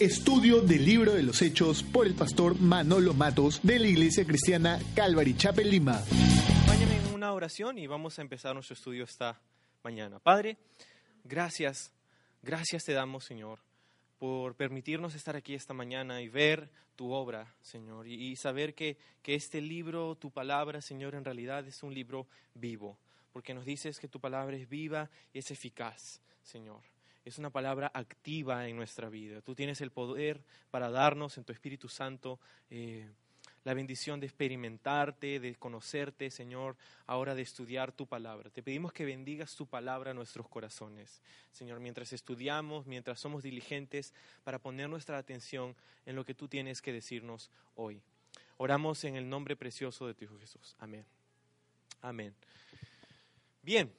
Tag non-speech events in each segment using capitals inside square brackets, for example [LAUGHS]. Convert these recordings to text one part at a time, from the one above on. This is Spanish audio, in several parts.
Estudio del libro de los Hechos por el pastor Manolo Matos de la Iglesia Cristiana Calvary Chapel Lima. Acompáñame en una oración y vamos a empezar nuestro estudio esta mañana. Padre, gracias, gracias te damos, Señor, por permitirnos estar aquí esta mañana y ver tu obra, Señor, y, saber que, que este libro, tu palabra, Señor, en realidad es un libro vivo, porque nos dices que tu palabra es viva y es eficaz, Señor es una palabra activa en nuestra vida. Tú tienes el poder para darnos en tu Espíritu Santo eh, la bendición de experimentarte, de conocerte, Señor, ahora de estudiar tu palabra. Te pedimos que bendigas tu palabra a nuestros corazones, Señor, mientras estudiamos, mientras somos diligentes para poner nuestra atención en lo que tú tienes que decirnos hoy. Oramos en el nombre precioso de tu Hijo Jesús. Amén. Amén. Bien.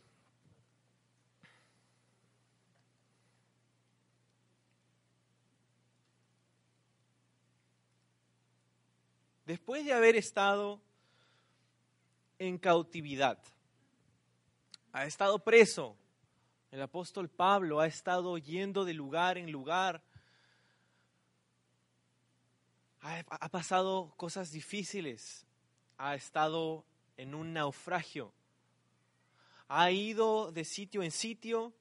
Después de haber estado en cautividad, ha estado preso, el apóstol Pablo ha estado yendo de lugar en lugar, ha, pasado cosas difíciles, ha estado en un naufragio, ha ido de sitio en sitio,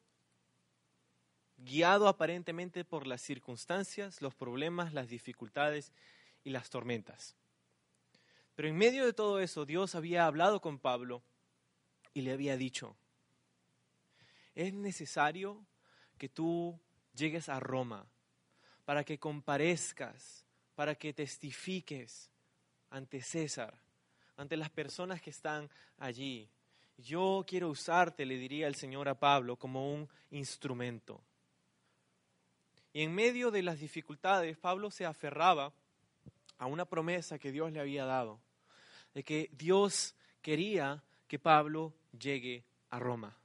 guiado aparentemente por las circunstancias, los problemas, las dificultades y las tormentas. Pero en medio de todo eso, Dios había hablado con Pablo y le había dicho, es necesario que tú llegues a Roma para que comparezcas, para que testifiques ante César, ante las personas que están allí. Yo quiero usarte, le diría el Señor a Pablo, como un instrumento. Y en medio de las dificultades, Pablo se aferraba a una promesa que Dios le había dado de que Dios quería que Pablo llegue a Roma.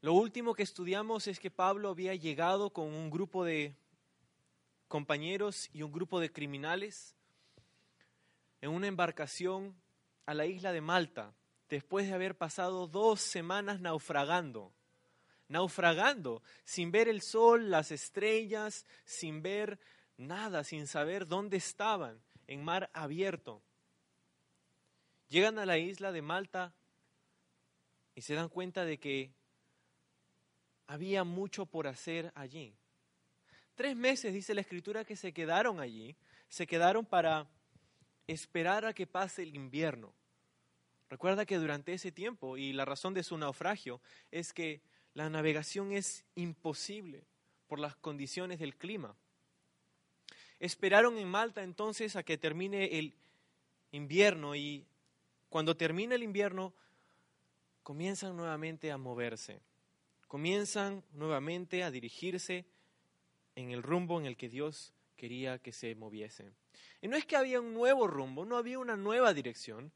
Lo último que estudiamos es que Pablo había llegado con un grupo de compañeros y un grupo de criminales en una embarcación a la isla de Malta, después de haber pasado dos semanas naufragando, naufragando, sin ver el sol, las estrellas, sin ver nada, sin saber dónde estaban en mar abierto. Llegan a la isla de Malta y se dan cuenta de que había mucho por hacer allí. Tres meses, dice la escritura, que se quedaron allí, se quedaron para esperar a que pase el invierno. Recuerda que durante ese tiempo, y la razón de su naufragio, es que la navegación es imposible por las condiciones del clima. Esperaron en Malta entonces a que termine el invierno y cuando termina el invierno comienzan nuevamente a moverse, comienzan nuevamente a dirigirse en el rumbo en el que Dios quería que se moviese. Y no es que había un nuevo rumbo, no había una nueva dirección,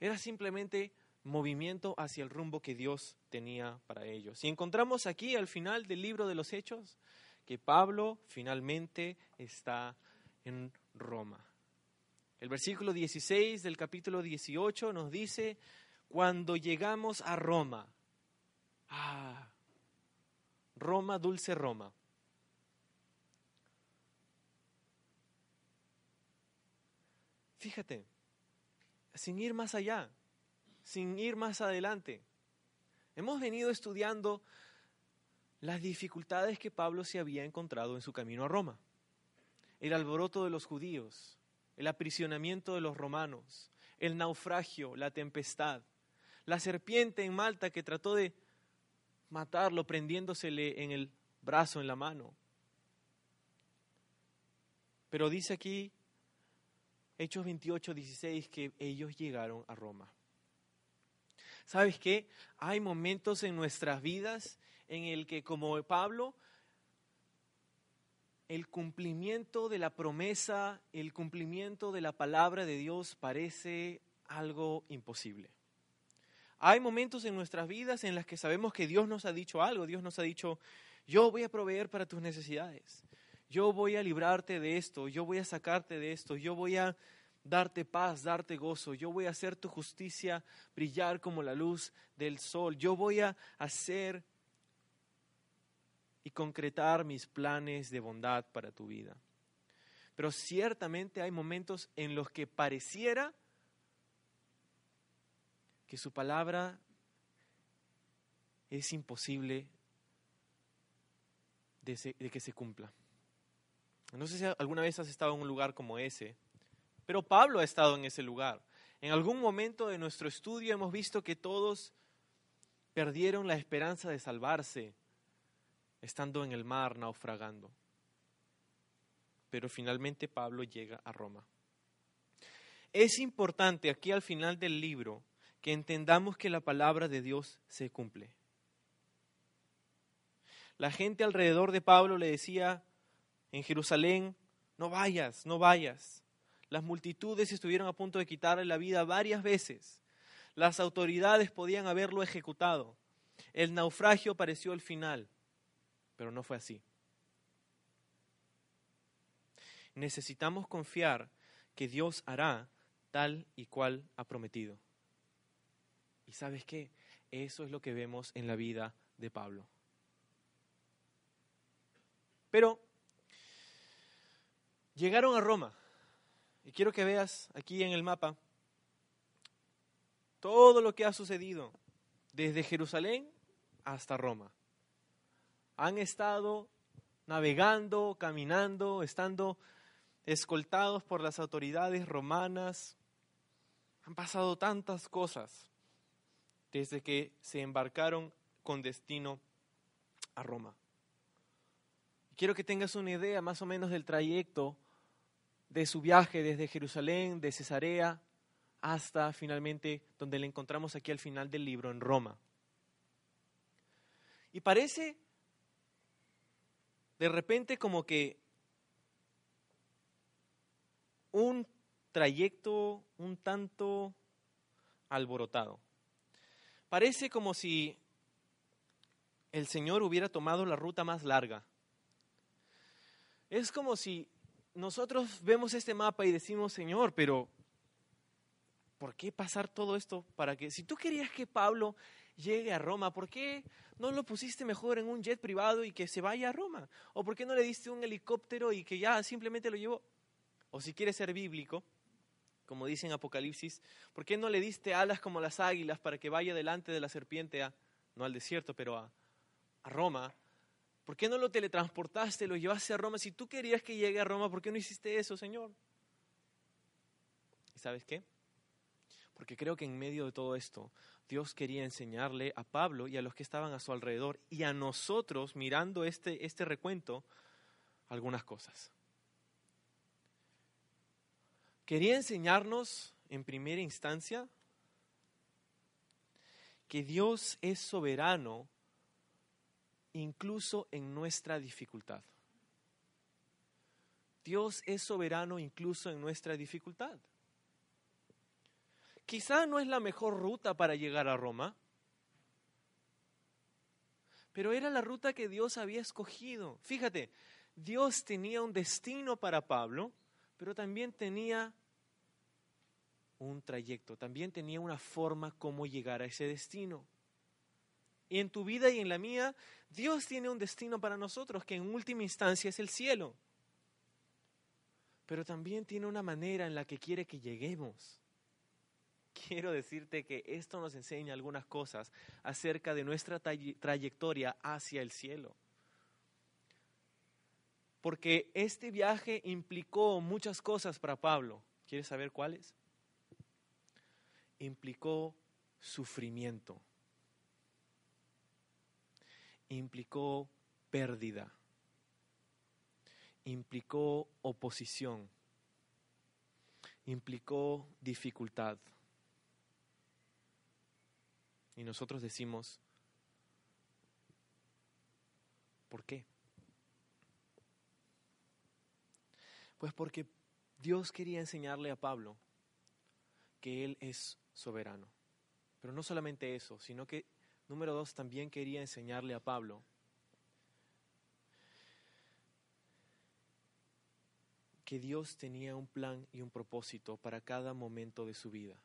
era simplemente movimiento hacia el rumbo que Dios tenía para ellos. Y encontramos aquí al final del libro de los Hechos que Pablo finalmente está en Roma. El versículo 16 del capítulo 18 nos dice, cuando llegamos a Roma, ah, Roma, dulce Roma. Fíjate, sin ir más allá, sin ir más adelante, hemos venido estudiando las dificultades que Pablo se había encontrado en su camino a Roma el alboroto de los judíos, el aprisionamiento de los romanos, el naufragio, la tempestad, la serpiente en Malta que trató de matarlo prendiéndosele en el brazo, en la mano. Pero dice aquí, Hechos 28, 16, que ellos llegaron a Roma. ¿Sabes qué? Hay momentos en nuestras vidas en el que como Pablo el cumplimiento de la promesa, el cumplimiento de la palabra de Dios parece algo imposible. Hay momentos en nuestras vidas en las que sabemos que Dios nos ha dicho algo, Dios nos ha dicho, yo voy a proveer para tus necesidades, yo voy a librarte de esto, yo voy a sacarte de esto, yo voy a darte paz, darte gozo, yo voy a hacer tu justicia brillar como la luz del sol, yo voy a hacer y concretar mis planes de bondad para tu vida. Pero ciertamente hay momentos en los que pareciera que su palabra es imposible de, que se cumpla. No sé si alguna vez has estado en un lugar como ese, pero Pablo ha estado en ese lugar. En algún momento de nuestro estudio hemos visto que todos perdieron la esperanza de salvarse estando en el mar naufragando. Pero finalmente Pablo llega a Roma. Es importante aquí al final del libro que entendamos que la palabra de Dios se cumple. La gente alrededor de Pablo le decía en Jerusalén, no vayas, no vayas. Las multitudes estuvieron a punto de quitarle la vida varias veces. Las autoridades podían haberlo ejecutado. El naufragio pareció el final, pero no fue así. Necesitamos confiar que Dios hará tal y cual ha prometido. ¿Y sabes qué? Eso es lo que vemos en la vida de Pablo. Pero llegaron a Roma. Y quiero que veas aquí en el mapa todo lo que ha sucedido desde Jerusalén hasta Roma. Han estado navegando, caminando, estando escoltados por las autoridades romanas. Han pasado tantas cosas desde que se embarcaron con destino a Roma. Quiero que tengas una idea más o menos del trayecto de su viaje desde Jerusalén, de Cesarea, hasta finalmente donde le encontramos aquí al final del libro, en Roma. Y parece de repente como que un trayecto un tanto alborotado. Parece como si el Señor hubiera tomado la ruta más larga es como si nosotros vemos este mapa y decimos, Señor, pero ¿por qué pasar todo esto para que, si tú querías que Pablo llegue a Roma, ¿por qué no lo pusiste mejor en un jet privado y que se vaya a Roma? ¿O por qué no le diste un helicóptero y que ya simplemente lo llevó? O si quieres ser bíblico, como dice en Apocalipsis, ¿por qué no le diste alas como las águilas para que vaya delante de la serpiente, a, no al desierto, pero a, a Roma? ¿Por qué no lo teletransportaste, lo llevaste a Roma? Si tú querías que llegue a Roma, ¿por qué no hiciste eso, Señor? ¿Y sabes qué? Porque creo que en medio de todo esto, Dios quería enseñarle a Pablo y a los que estaban a su alrededor y a nosotros, mirando este, este recuento, algunas cosas. Quería enseñarnos, en primera instancia, que Dios es soberano incluso en nuestra dificultad. Dios es soberano incluso en nuestra dificultad. Quizá no es la mejor ruta para llegar a Roma, pero era la ruta que Dios había escogido. Fíjate, Dios tenía un destino para Pablo, pero también tenía un trayecto, también tenía una forma como llegar a ese destino. Y en tu vida y en la mía, Dios tiene un destino para nosotros que en última instancia es el cielo. Pero también tiene una manera en la que quiere que lleguemos. Quiero decirte que esto nos enseña algunas cosas acerca de nuestra trayectoria hacia el cielo. Porque este viaje implicó muchas cosas para Pablo. ¿Quieres saber cuáles? Implicó sufrimiento implicó pérdida, implicó oposición, implicó dificultad. Y nosotros decimos, ¿por qué? Pues porque Dios quería enseñarle a Pablo que Él es soberano. Pero no solamente eso, sino que Número dos, también quería enseñarle a Pablo que Dios tenía un plan y un propósito para cada momento de su vida.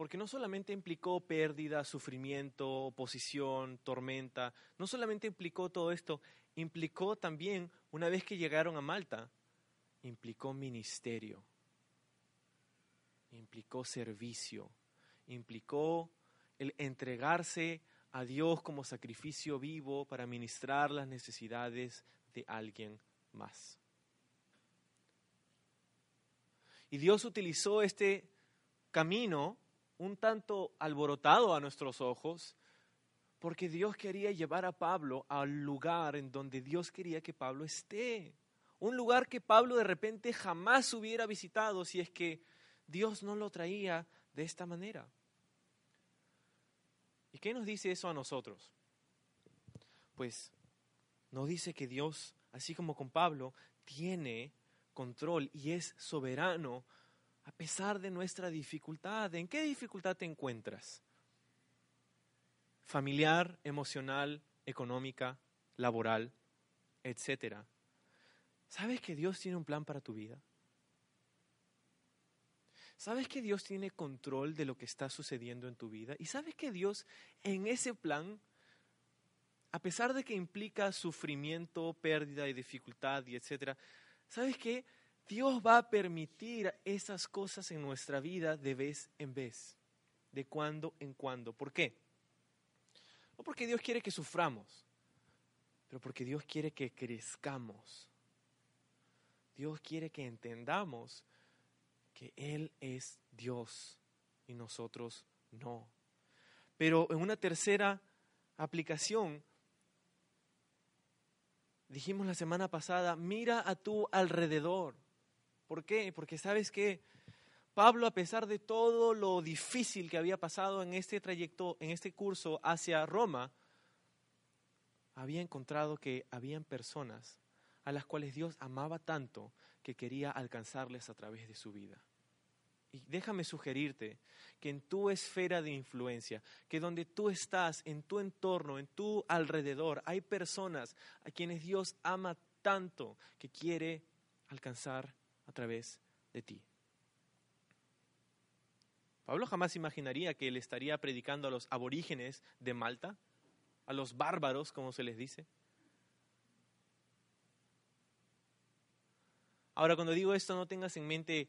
Porque no solamente implicó pérdida, sufrimiento, oposición, tormenta, no solamente implicó todo esto, implicó también, una vez que llegaron a Malta, implicó ministerio, implicó servicio, implicó el entregarse a Dios como sacrificio vivo para ministrar las necesidades de alguien más. Y Dios utilizó este camino un tanto alborotado a nuestros ojos, porque Dios quería llevar a Pablo al lugar en donde Dios quería que Pablo esté. Un lugar que Pablo de repente jamás hubiera visitado si es que Dios no lo traía de esta manera. ¿Y qué nos dice eso a nosotros? Pues nos dice que Dios, así como con Pablo, tiene control y es soberano a pesar de nuestra dificultad. ¿En qué dificultad te encuentras? Familiar, emocional, económica, laboral, etcétera. ¿Sabes que Dios tiene un plan para tu vida? ¿Sabes que Dios tiene control de lo que está sucediendo en tu vida? ¿Y sabes que Dios en ese plan, a pesar de que implica sufrimiento, pérdida y dificultad y etcétera, ¿sabes que Dios va a permitir esas cosas en nuestra vida de vez en vez, de cuando en cuando. ¿Por qué? No porque Dios quiere que suframos, pero porque Dios quiere que crezcamos. Dios quiere que entendamos que Él es Dios y nosotros no. Pero en una tercera aplicación, dijimos la semana pasada, mira a tu alrededor. ¿Por qué? Porque sabes que Pablo, a pesar de todo lo difícil que había pasado en este trayecto, en este curso hacia Roma, había encontrado que habían personas a las cuales Dios amaba tanto que quería alcanzarles a través de su vida. Y déjame sugerirte que en tu esfera de influencia, que donde tú estás, en tu entorno, en tu alrededor, hay personas a quienes Dios ama tanto que quiere alcanzar a través de ti. Pablo jamás imaginaría que él estaría predicando a los aborígenes de Malta, a los bárbaros, como se les dice. Ahora, cuando digo esto, no tengas en mente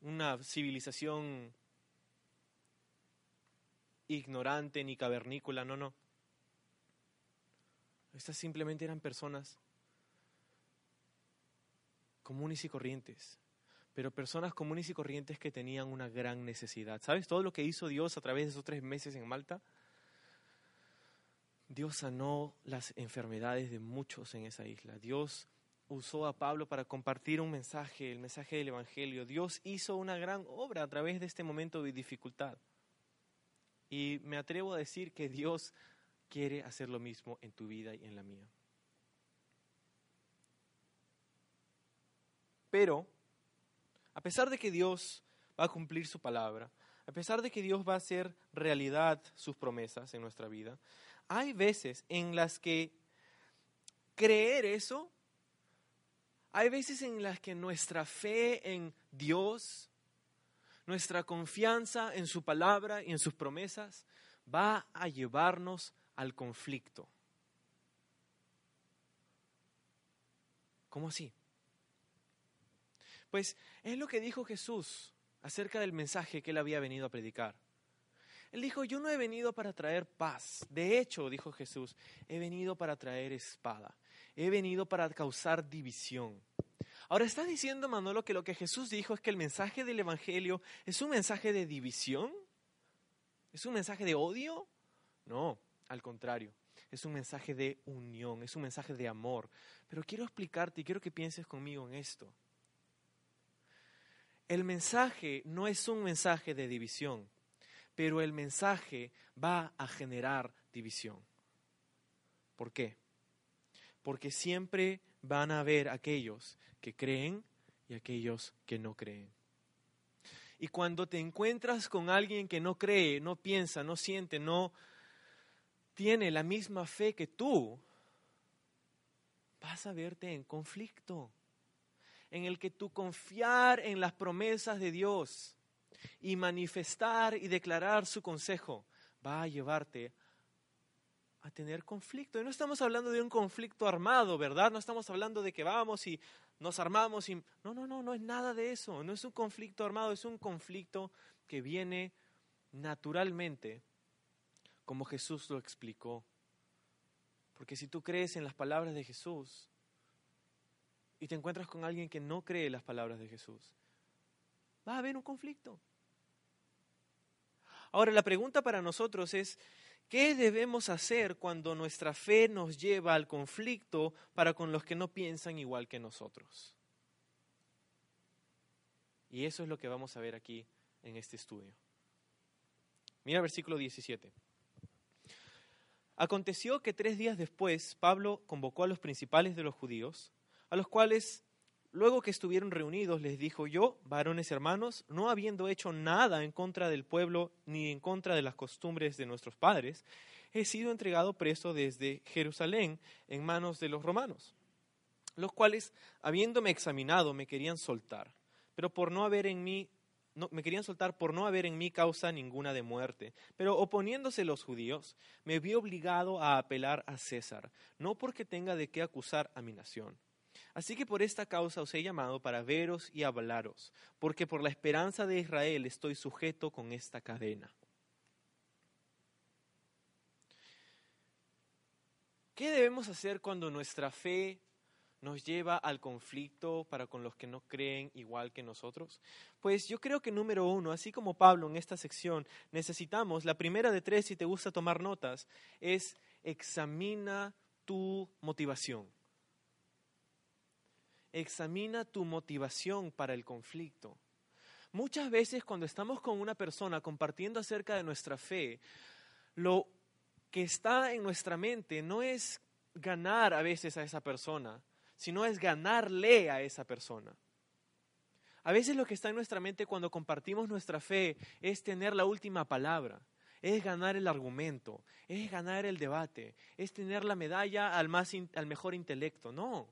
una civilización ignorante ni cavernícola, no, no. Estas simplemente eran personas comunes y corrientes, pero personas comunes y corrientes que tenían una gran necesidad. ¿Sabes todo lo que hizo Dios a través de esos tres meses en Malta? Dios sanó las enfermedades de muchos en esa isla. Dios usó a Pablo para compartir un mensaje, el mensaje del Evangelio. Dios hizo una gran obra a través de este momento de dificultad. Y me atrevo a decir que Dios quiere hacer lo mismo en tu vida y en la mía. Pero, a pesar de que Dios va a cumplir su palabra, a pesar de que Dios va a hacer realidad sus promesas en nuestra vida, hay veces en las que creer eso hay veces en las que nuestra fe en Dios, nuestra confianza en su palabra y en sus promesas va a llevarnos al conflicto. ¿Cómo así? Pues es lo que dijo Jesús acerca del mensaje que él había venido a predicar. Él dijo, yo no he venido para traer paz. De hecho, dijo Jesús, he venido para traer espada he venido para causar división. Ahora, ¿está diciendo Manolo que lo que Jesús dijo es que el mensaje del Evangelio es un mensaje de división? ¿Es un mensaje de odio? No, al contrario, es un mensaje de unión, es un mensaje de amor. Pero quiero explicarte y quiero que pienses conmigo en esto. El mensaje no es un mensaje de división, pero el mensaje va a generar división. ¿Por qué? porque siempre van a haber aquellos que creen y aquellos que no creen. Y cuando te encuentras con alguien que no cree, no piensa, no siente, no tiene la misma fe que tú, vas a verte en conflicto, en el que tú confiar en las promesas de Dios, y manifestar y declarar su consejo va a llevarte a tener conflicto. Y no estamos hablando de un conflicto armado, ¿verdad? No estamos hablando de que vamos y nos armamos y... No, no, no, no es nada de eso. No es un conflicto armado, es un conflicto que viene naturalmente, como Jesús lo explicó. Porque si tú crees en las palabras de Jesús y te encuentras con alguien que no cree las palabras de Jesús, va a haber un conflicto. Ahora, la pregunta para nosotros es, ¿qué debemos hacer cuando nuestra fe nos lleva al conflicto para con los que no piensan igual que nosotros? Y eso es lo que vamos a ver aquí en este estudio. Mira versículo 17. Aconteció que tres días después Pablo convocó a los principales de los judíos, a los cuales, luego que estuvieron reunidos, les dijo, yo, varones hermanos, no habiendo hecho nada en contra del pueblo ni en contra de las costumbres de nuestros padres, he sido entregado preso desde Jerusalén en manos de los romanos, los cuales, habiéndome examinado, me querían soltar, pero por no haber en mí me querían soltar por no haber en mí causa ninguna de muerte. Pero oponiéndose los judíos, me vi obligado a apelar a César, no porque tenga de qué acusar a mi nación. Así que por esta causa os he llamado para veros y hablaros, porque por la esperanza de Israel estoy sujeto con esta cadena. ¿Qué debemos hacer cuando nuestra fe nos lleva al conflicto para con los que no creen igual que nosotros? Pues yo creo que número uno, así como Pablo en esta sección, necesitamos, la primera de tres, si te gusta tomar notas, es examina tu motivación. Examina tu motivación para el conflicto. Muchas veces cuando estamos con una persona compartiendo acerca de nuestra fe, lo que está en nuestra mente no es ganar a veces a esa persona, sino es ganarle a esa persona. A veces lo que está en nuestra mente cuando compartimos nuestra fe es tener la última palabra, es ganar el argumento, es ganar el debate, es tener la medalla al, más al mejor intelecto. No.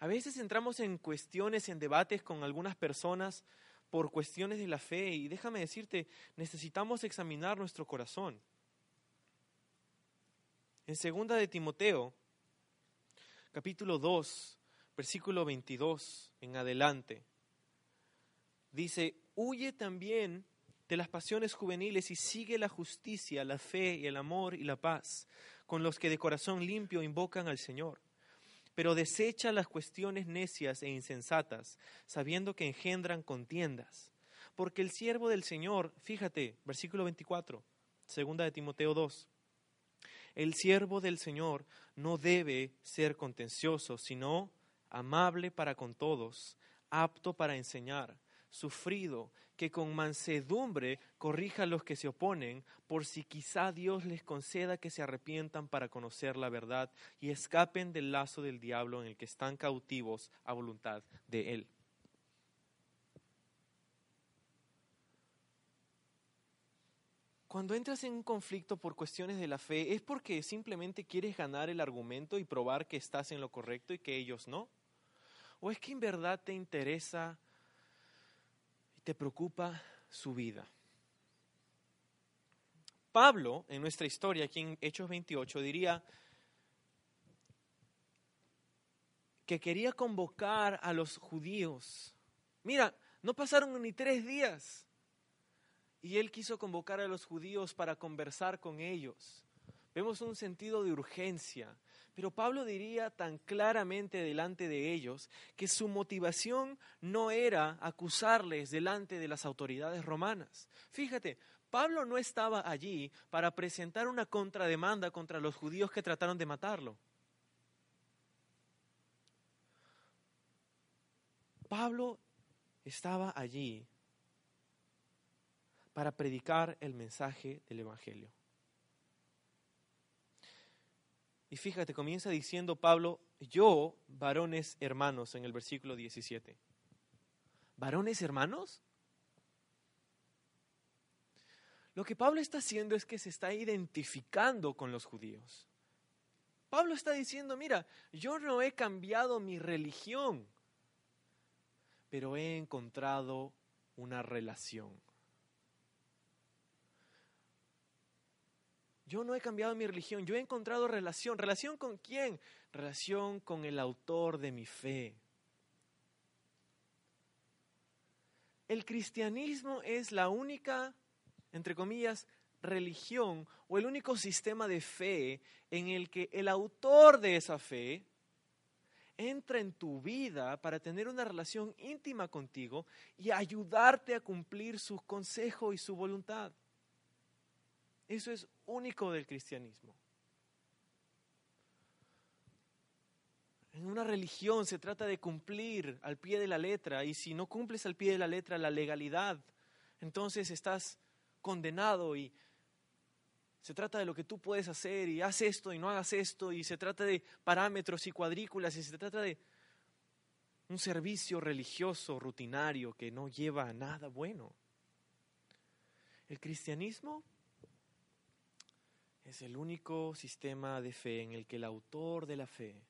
A veces entramos en cuestiones, en debates con algunas personas por cuestiones de la fe y déjame decirte, necesitamos examinar nuestro corazón. En segunda de Timoteo, capítulo 2, versículo 22 en adelante. Dice, huye también de las pasiones juveniles y sigue la justicia, la fe el amor y la paz con los que de corazón limpio invocan al Señor. Pero desecha las cuestiones necias e insensatas, sabiendo que engendran contiendas. Porque el siervo del Señor, fíjate, versículo 24, segunda de Timoteo 2, el siervo del Señor no debe ser contencioso, sino amable para con todos, apto para enseñar, sufrido, que con mansedumbre corrija a los que se oponen, por si quizá Dios les conceda que se arrepientan para conocer la verdad y escapen del lazo del diablo en el que están cautivos a voluntad de Él. Cuando entras en un conflicto por cuestiones de la fe, ¿es porque simplemente quieres ganar el argumento y probar que estás en lo correcto y que ellos no? ¿O es que en verdad te interesa te preocupa su vida? Pablo, en nuestra historia, aquí en Hechos 28, diría que quería convocar a los judíos. Mira, no pasaron ni tres días y él quiso convocar a los judíos para conversar con ellos. Vemos un sentido de urgencia, pero Pablo diría tan claramente delante de ellos que su motivación no era acusarles delante de las autoridades romanas. Fíjate, Pablo no estaba allí para presentar una contrademanda contra los judíos que trataron de matarlo. Pablo estaba allí para predicar el mensaje del Evangelio. Y fíjate, comienza diciendo Pablo, yo, varones hermanos, en el versículo 17. ¿Varones hermanos? Lo que Pablo está haciendo es que se está identificando con los judíos. Pablo está diciendo, mira, yo no he cambiado mi religión, pero he encontrado una relación. Yo no he cambiado mi religión, yo he encontrado relación. ¿Relación con quién? Relación con el autor de mi fe. El cristianismo es la única, entre comillas, religión o el único sistema de fe en el que el autor de esa fe entra en tu vida para tener una relación íntima contigo y ayudarte a cumplir su consejo y su voluntad. Eso es único del cristianismo. En una religión se trata de cumplir al pie de la letra y si no cumples al pie de la letra la legalidad, entonces estás condenado y se trata de lo que tú puedes hacer y haz esto y no hagas esto y se trata de parámetros y cuadrículas y se trata de un servicio religioso rutinario que no lleva a nada bueno. El cristianismo es el único sistema de fe en el que el autor de la fe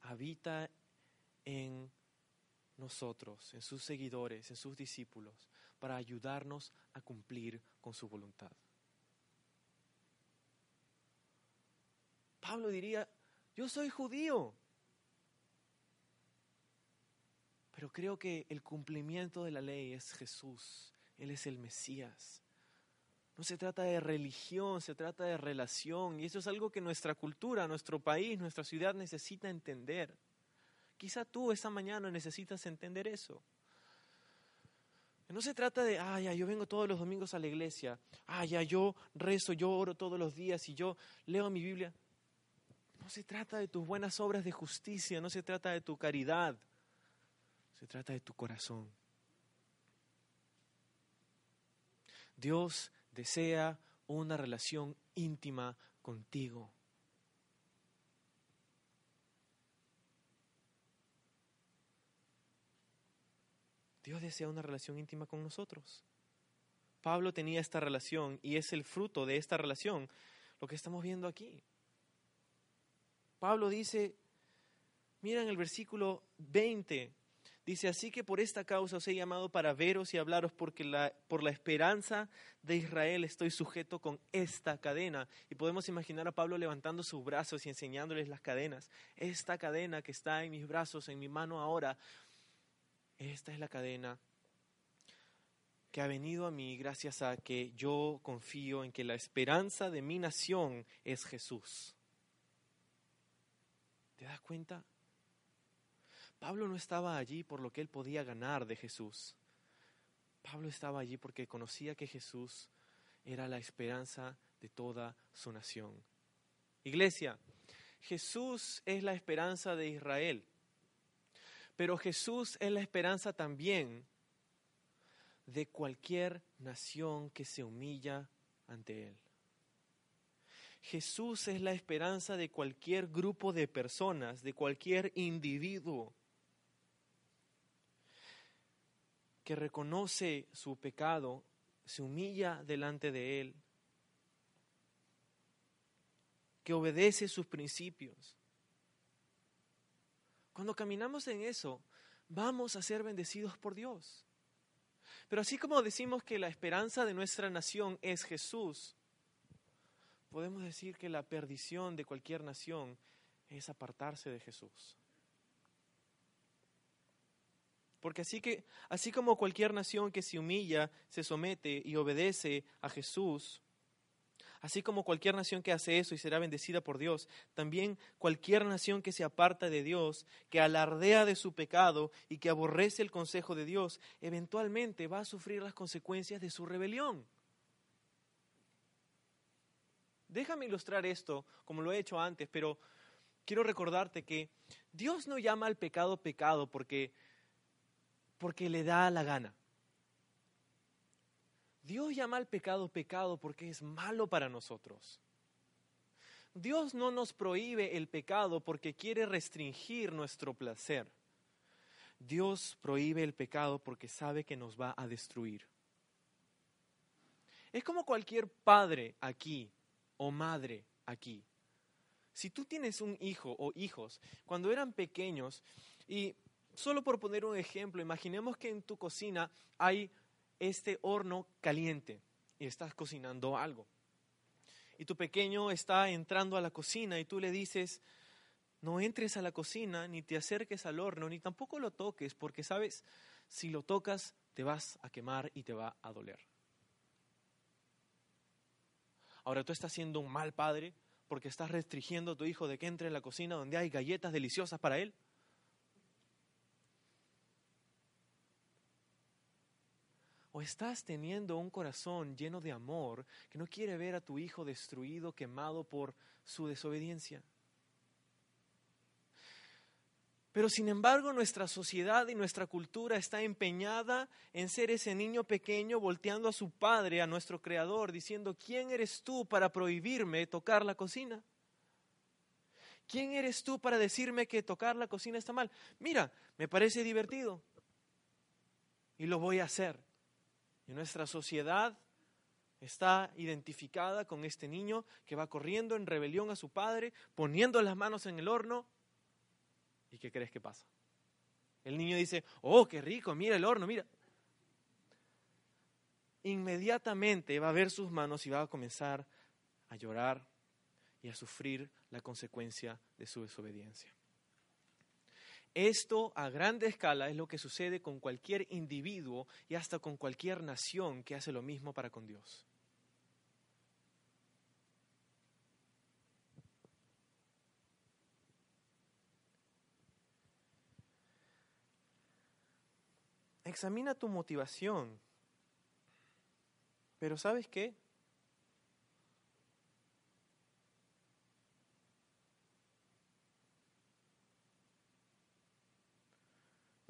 habita en nosotros, en sus seguidores, en sus discípulos, para ayudarnos a cumplir con su voluntad. Pablo diría, yo soy judío, pero creo que el cumplimiento de la ley es Jesús, Él es el Mesías. No se trata de religión, se trata de relación. Y eso es algo que nuestra cultura, nuestro país, nuestra ciudad necesita entender. Quizá tú esta mañana necesitas entender eso. No se trata de, ah, ya, yo vengo todos los domingos a la iglesia. Ah, ya, yo rezo, yo oro todos los días y yo leo mi Biblia. No se trata de tus buenas obras de justicia, no se trata de tu caridad. Se trata de tu corazón. Dios desea una relación íntima contigo. Dios desea una relación íntima con nosotros. Pablo tenía esta relación y es el fruto de esta relación lo que estamos viendo aquí. Pablo dice, mira en el versículo 20, Dice, así que por esta causa os he llamado para veros y hablaros porque por la esperanza de Israel estoy sujeto con esta cadena. Y podemos imaginar a Pablo levantando sus brazos y enseñándoles las cadenas. Esta cadena que está en mis brazos, en mi mano ahora, esta es la cadena que ha venido a mí gracias a que yo confío en que la esperanza de mi nación es Jesús. ¿Te das cuenta? Pablo no estaba allí por lo que él podía ganar de Jesús. Pablo estaba allí porque conocía que Jesús era la esperanza de toda su nación. Iglesia, Jesús es la esperanza de Israel, pero Jesús es la esperanza también de cualquier nación que se humilla ante Él. Jesús es la esperanza de cualquier grupo de personas, de cualquier individuo que reconoce su pecado, se humilla delante de Él, que obedece sus principios. Cuando caminamos en eso, vamos a ser bendecidos por Dios. Pero así como decimos que la esperanza de nuestra nación es Jesús, podemos decir que la perdición de cualquier nación es apartarse de Jesús. Porque así, que, así como cualquier nación que se humilla, se somete y obedece a Jesús, así como cualquier nación que hace eso y será bendecida por Dios, también cualquier nación que se aparta de Dios, que alardea de su pecado y que aborrece el consejo de Dios, eventualmente va a sufrir las consecuencias de su rebelión. Déjame ilustrar esto como lo he hecho antes, pero quiero recordarte que Dios no llama al pecado pecado porque porque le da la gana. Dios llama al pecado pecado porque es malo para nosotros. Dios no nos prohíbe el pecado porque quiere restringir nuestro placer. Dios prohíbe el pecado porque sabe que nos va a destruir. Es como cualquier padre aquí o madre aquí. Si tú tienes un hijo o hijos, cuando eran pequeños y solo por poner un ejemplo, imaginemos que en tu cocina hay este horno caliente y estás cocinando algo. Y tu pequeño está entrando a la cocina y tú le dices, no entres a la cocina, ni te acerques al horno, ni tampoco lo toques, porque sabes, si lo tocas te vas a quemar y te va a doler. Ahora tú estás siendo un mal padre porque estás restringiendo a tu hijo de que entre en la cocina donde hay galletas deliciosas para él. ¿O estás teniendo un corazón lleno de amor que no quiere ver a tu hijo destruido, quemado por su desobediencia? Pero sin embargo nuestra sociedad y nuestra cultura está empeñada en ser ese niño pequeño volteando a su padre, a nuestro creador, diciendo, ¿quién eres tú para prohibirme tocar la cocina? ¿Quién eres tú para decirme que tocar la cocina está mal? Mira, me parece divertido y lo voy a hacer. Y nuestra sociedad está identificada con este niño que va corriendo en rebelión a su padre, poniendo las manos en el horno. ¿Y qué crees que pasa? El niño dice, oh, qué rico, mira el horno, mira. Inmediatamente va a ver sus manos y va a comenzar a llorar y a sufrir la consecuencia de su desobediencia. Esto a grande escala es lo que sucede con cualquier individuo y hasta con cualquier nación que hace lo mismo para con Dios. Examina tu motivación. Pero ¿sabes qué?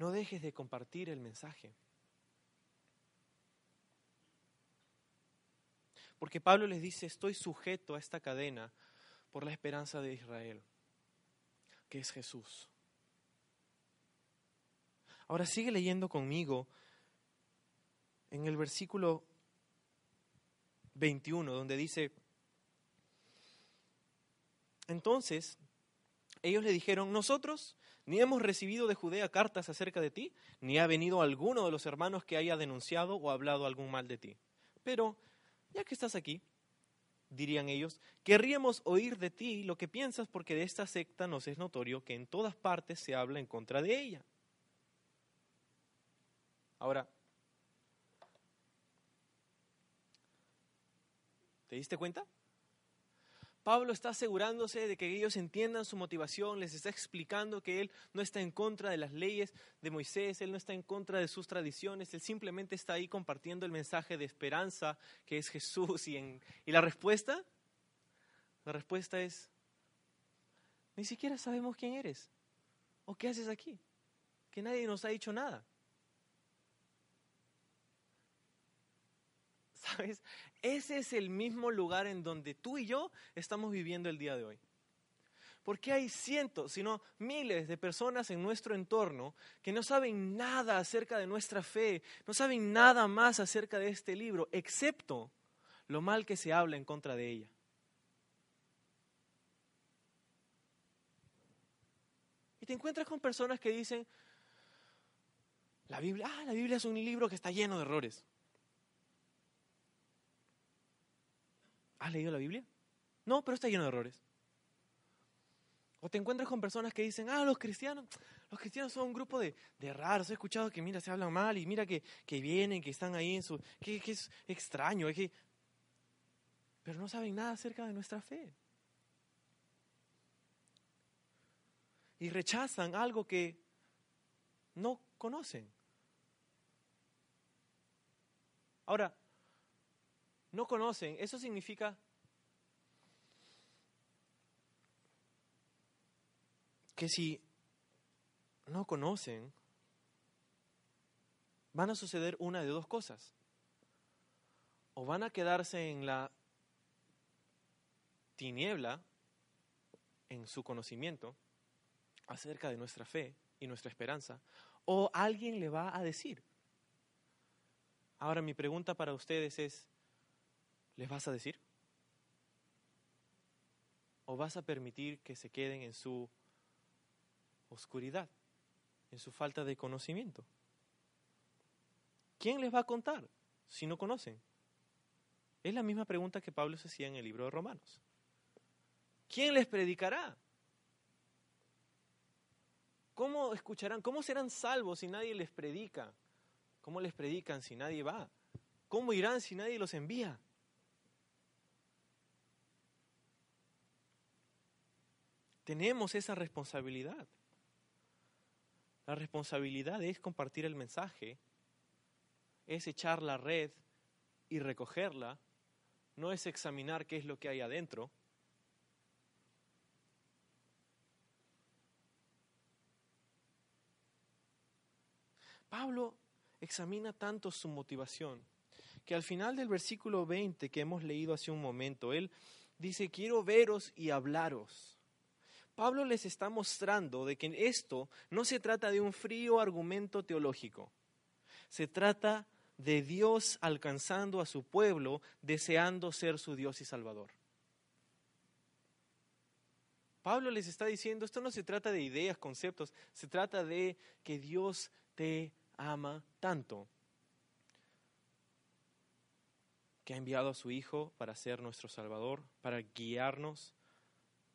No dejes de compartir el mensaje. Porque Pablo les dice, estoy sujeto a esta cadena por la esperanza de Israel, que es Jesús. Ahora sigue leyendo conmigo en el versículo 21, donde dice, entonces ellos le dijeron, nosotros ni hemos recibido de Judea cartas acerca de ti, ni ha venido alguno de los hermanos que haya denunciado o hablado algún mal de ti. Pero, ya que estás aquí, dirían ellos, querríamos oír de ti lo que piensas porque de esta secta nos es notorio que en todas partes se habla en contra de ella. Ahora, ¿te diste cuenta? Pablo está asegurándose de que ellos entiendan su motivación, les está explicando que él no está en contra de las leyes de Moisés, él no está en contra de sus tradiciones, él simplemente está ahí compartiendo el mensaje de esperanza que es Jesús. Y, y la respuesta, la respuesta es, ni siquiera sabemos quién eres o qué haces aquí, que nadie nos ha dicho nada. Ese es el mismo lugar en donde tú y yo estamos viviendo el día de hoy. Porque hay cientos, sino miles de personas en nuestro entorno que no saben nada acerca de nuestra fe, no saben nada más acerca de este libro, excepto lo mal que se habla en contra de ella. Y te encuentras con personas que dicen, la Biblia, ah, la Biblia es un libro que está lleno de errores. ¿Has leído la Biblia? No, pero está lleno de errores. O te encuentras con personas que dicen, ah, los cristianos, los cristianos son un grupo de, raros. He escuchado que, mira, se hablan mal y mira que, vienen, que están ahí en su... que, es extraño, que... Pero no saben nada acerca de nuestra fe. Y rechazan algo que no conocen. Ahora, no conocen, eso significa que si no conocen, van a suceder una de dos cosas. O van a quedarse en la tiniebla, en su conocimiento acerca de nuestra fe y nuestra esperanza, o alguien le va a decir. Ahora mi pregunta para ustedes es, ¿les vas a decir? ¿O vas a permitir que se queden en su oscuridad, en su falta de conocimiento. ¿Quién les va a contar si no conocen? Es la misma pregunta que Pablo se hacía en el libro de Romanos. ¿Quién les predicará? ¿Cómo escucharán? ¿Cómo serán salvos si nadie les predica? ¿Cómo les predican si nadie va? ¿Cómo irán si nadie los envía? Tenemos esa responsabilidad. La responsabilidad es compartir el mensaje, es echar la red y recogerla, no es examinar qué es lo que hay adentro. Pablo examina tanto su motivación que al final del versículo 20 que hemos leído hace un momento, él dice, quiero veros y hablaros. Pablo les está mostrando de que esto no se trata de un frío argumento teológico, se trata de Dios alcanzando a su pueblo, deseando ser su Dios y Salvador. Pablo les está diciendo, esto no se trata de ideas, conceptos, se trata de que Dios te ama tanto que ha enviado a su Hijo para ser nuestro Salvador, para guiarnos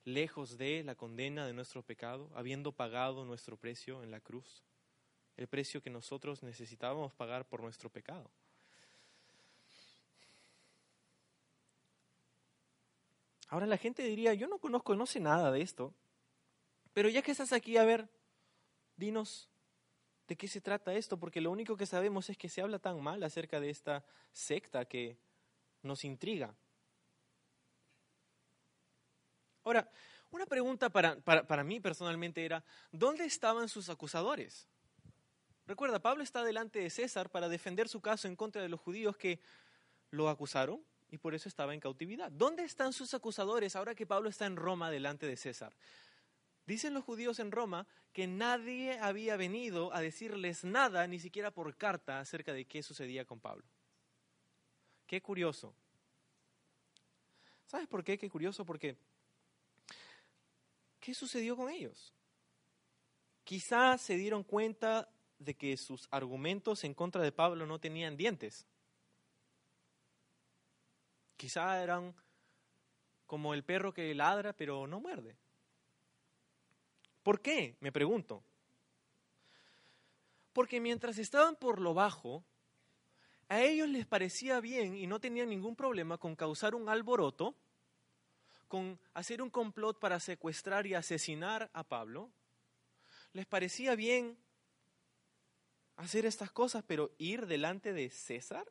lejos de la condena de nuestro pecado, habiendo pagado nuestro precio en la cruz, el precio que nosotros necesitábamos pagar por nuestro pecado. Ahora la gente diría, yo no conozco, no sé nada de esto, pero ya que estás aquí, a ver, dinos de qué se trata esto, porque lo único que sabemos es que se habla tan mal acerca de esta secta que nos intriga. Ahora, una pregunta para, para, mí personalmente era, ¿dónde estaban sus acusadores? Recuerda, Pablo está delante de César para defender su caso en contra de los judíos que lo acusaron y por eso estaba en cautividad. ¿Dónde están sus acusadores ahora que Pablo está en Roma delante de César? Dicen los judíos en Roma que nadie había venido a decirles nada, ni siquiera por carta, acerca de qué sucedía con Pablo. Qué curioso. ¿Sabes por qué? Qué curioso, porque ¿qué sucedió con ellos? Quizás se dieron cuenta de que sus argumentos en contra de Pablo no tenían dientes. Quizá eran como el perro que ladra pero no muerde. ¿Por qué? Me pregunto. Porque mientras estaban por lo bajo, a ellos les parecía bien y no tenían ningún problema con causar un alboroto, con hacer un complot para secuestrar y asesinar a Pablo. Les parecía bien hacer estas cosas, pero ir delante de César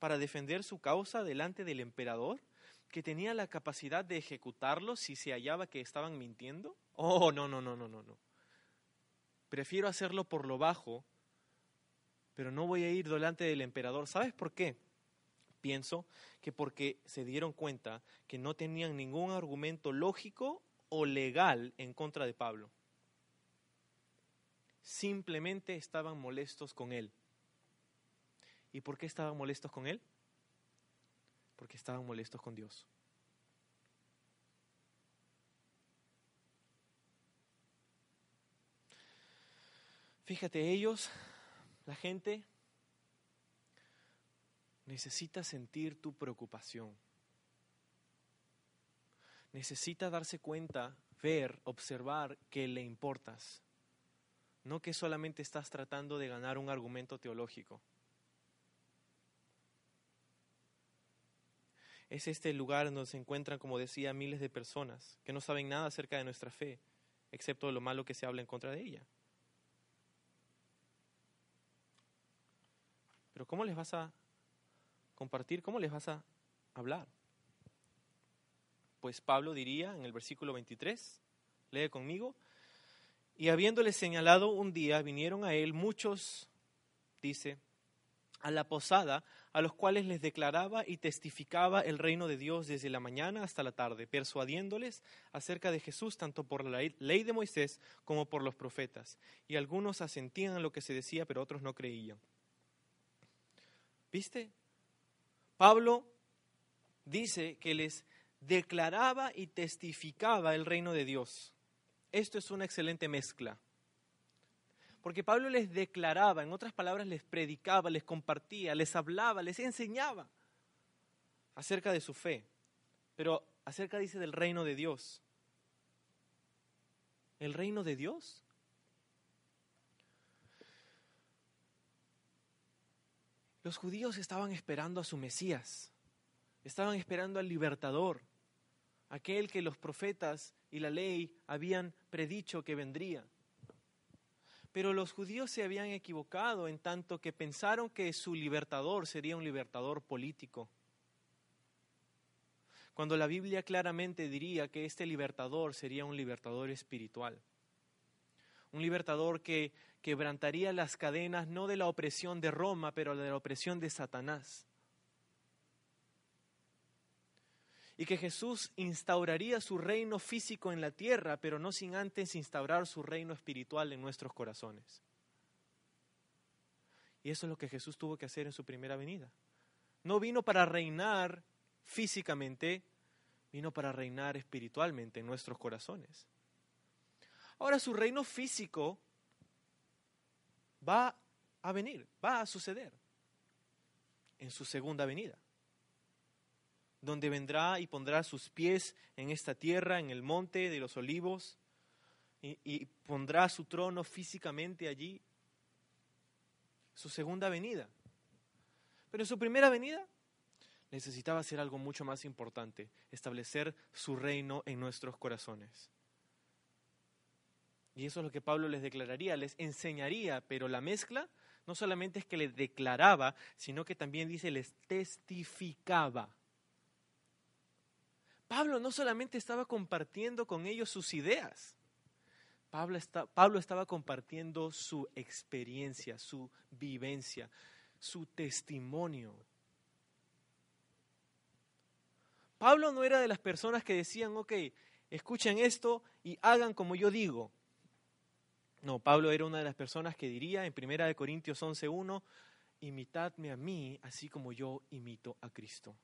para defender su causa delante del emperador, que tenía la capacidad de ejecutarlo si se hallaba que estaban mintiendo. Oh, no, no, no, no, no, no. Prefiero hacerlo por lo bajo, pero no voy a ir delante del emperador. ¿Sabes por qué? Pienso que porque se dieron cuenta que no tenían ningún argumento lógico o legal en contra de Pablo. Simplemente estaban molestos con él. ¿Y por qué estaban molestos con él? Porque estaban molestos con Dios. Fíjate, ellos, la gente, necesita sentir tu preocupación. Necesita darse cuenta, ver, observar que le importas. No que solamente estás tratando de ganar un argumento teológico. Es este lugar donde se encuentran, como decía, miles de personas que no saben nada acerca de nuestra fe, excepto lo malo que se habla en contra de ella. Pero ¿cómo les vas a compartir? ¿Cómo les vas a hablar? Pues Pablo diría en el versículo 23, lee conmigo, y habiéndole señalado un día, vinieron a él muchos, dice, a la posada, a los cuales les declaraba y testificaba el reino de Dios desde la mañana hasta la tarde, persuadiéndoles acerca de Jesús tanto por la ley de Moisés como por los profetas. Y algunos asentían a lo que se decía, pero otros no creían. ¿Viste? Pablo dice que les declaraba y testificaba el reino de Dios. Esto es una excelente mezcla. Porque Pablo les declaraba, en otras palabras, les predicaba, les compartía, les hablaba, les enseñaba acerca de su fe. Pero acerca, dice, del reino de Dios. ¿El reino de Dios? Los judíos estaban esperando a su Mesías, estaban esperando al libertador, aquel que los profetas y la ley habían predicho que vendría. Pero los judíos se habían equivocado en tanto que pensaron que su libertador sería un libertador político. Cuando la Biblia claramente diría que este libertador sería un libertador espiritual. Un libertador que quebrantaría las cadenas no de la opresión de Roma, pero de la opresión de Satanás. Y que Jesús instauraría su reino físico en la tierra, pero no sin antes instaurar su reino espiritual en nuestros corazones. Y eso es lo que Jesús tuvo que hacer en su primera venida. No vino para reinar físicamente, vino para reinar espiritualmente en nuestros corazones. Ahora su reino físico va a venir, va a suceder en su segunda venida, donde vendrá y pondrá sus pies en esta tierra, en el monte de los olivos, y, pondrá su trono físicamente allí, su segunda venida. Pero en su primera venida necesitaba hacer algo mucho más importante, establecer su reino en nuestros corazones. Y eso es lo que Pablo les declararía, les enseñaría, pero la mezcla no solamente es que les declaraba, sino que también dice les testificaba. Pablo no solamente estaba compartiendo con ellos sus ideas, Pablo, Pablo estaba compartiendo su experiencia, su vivencia, su testimonio. Pablo no era de las personas que decían, ok, escuchen esto y hagan como yo digo. No, Pablo era una de las personas que diría en 1 Corintios 11.1, imitadme a mí así como yo imito a Cristo.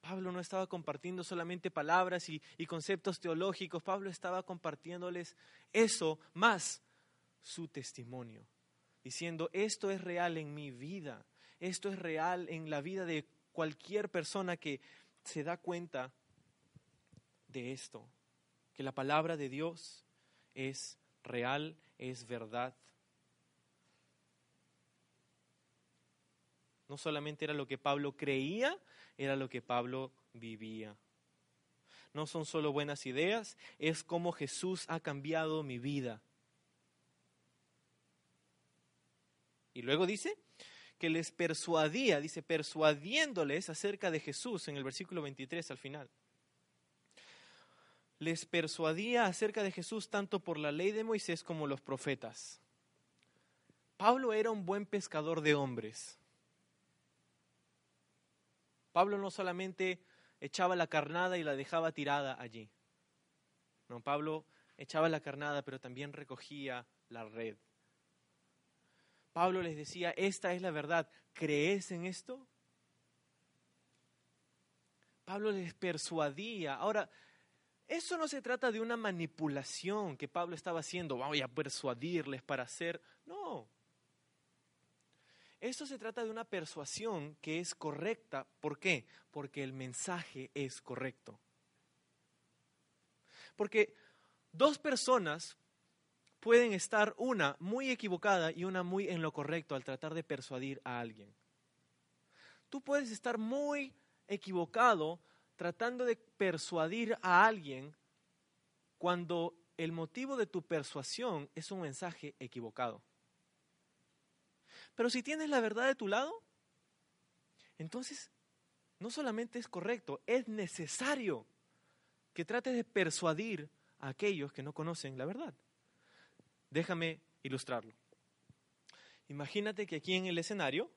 Pablo no estaba compartiendo solamente palabras y, y, conceptos teológicos, Pablo estaba compartiéndoles eso más su testimonio, diciendo, esto es real en mi vida, esto es real en la vida de cualquier persona que se da cuenta de esto, que la palabra de Dios es real, es verdad. No solamente era lo que Pablo creía, era lo que Pablo vivía. No son solo buenas ideas, es como Jesús ha cambiado mi vida. Y luego dice que les persuadía, dice, persuadiéndoles acerca de Jesús en el versículo 23 al final les persuadía acerca de Jesús tanto por la ley de Moisés como los profetas. Pablo era un buen pescador de hombres. Pablo no solamente echaba la carnada y la dejaba tirada allí. No, Pablo echaba la carnada, pero también recogía la red. Pablo les decía, esta es la verdad, ¿crees en esto? Pablo les persuadía. Ahora, eso no se trata de una manipulación que Pablo estaba haciendo, voy a persuadirles para hacer. No. Esto se trata de una persuasión que es correcta. ¿Por qué? Porque el mensaje es correcto. Porque dos personas pueden estar una muy equivocada y una muy en lo correcto al tratar de persuadir a alguien. Tú puedes estar muy equivocado tratando de persuadir a alguien cuando el motivo de tu persuasión es un mensaje equivocado. Pero si tienes la verdad de tu lado, entonces no solamente es correcto, es necesario que trates de persuadir a aquellos que no conocen la verdad. Déjame ilustrarlo. Imagínate que aquí en el escenario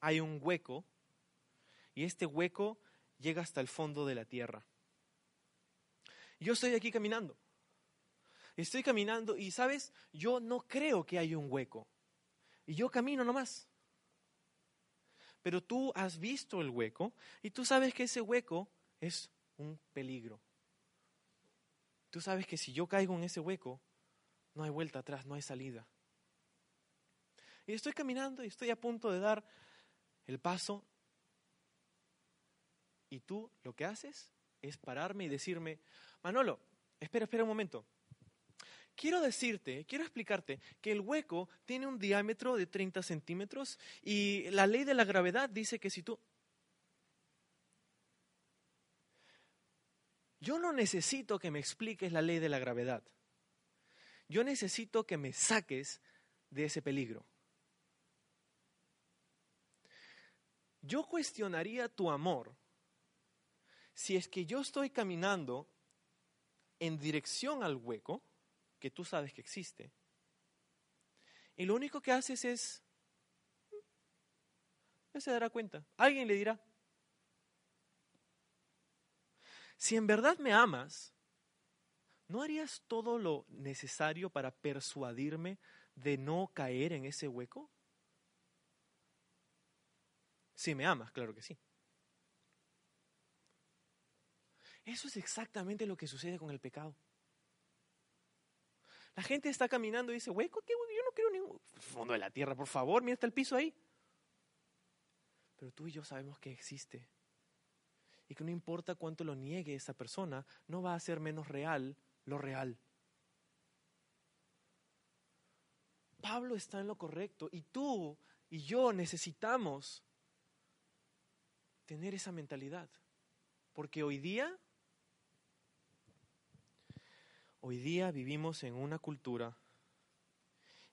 hay un hueco y este hueco llega hasta el fondo de la tierra. Yo estoy aquí caminando. Estoy caminando y, ¿sabes? Yo no creo que haya un hueco. Y yo camino nomás. Pero tú has visto el hueco y tú sabes que ese hueco es un peligro. Tú sabes que si yo caigo en ese hueco, No hay vuelta atrás, no hay salida. Y estoy caminando y estoy a punto de dar el paso. Y tú lo que haces es pararme y decirme, Manolo, espera, espera un momento. Quiero decirte, quiero explicarte que el hueco tiene un diámetro de 30 centímetros y la ley de la gravedad dice que si tú... Yo no necesito que me expliques la ley de la gravedad. Yo necesito que me saques de ese peligro. Yo cuestionaría tu amor si es que yo estoy caminando en dirección al hueco, que tú sabes que existe, y lo único que haces es, ya se dará cuenta, alguien le dirá, si en verdad me amas, ¿no harías todo lo necesario para persuadirme de no caer en ese hueco? Si me amas, claro que sí. Eso es exactamente lo que sucede con el pecado. La gente está caminando y dice, hueco, ¿qué? yo no quiero ningún fondo de la tierra, por favor, mira está el piso ahí. Pero tú y yo sabemos que existe. Y que no importa cuánto lo niegue esa persona, no va a ser menos real lo real. Pablo está en lo correcto y tú y yo necesitamos tener esa mentalidad. Porque hoy día Hoy día vivimos en una cultura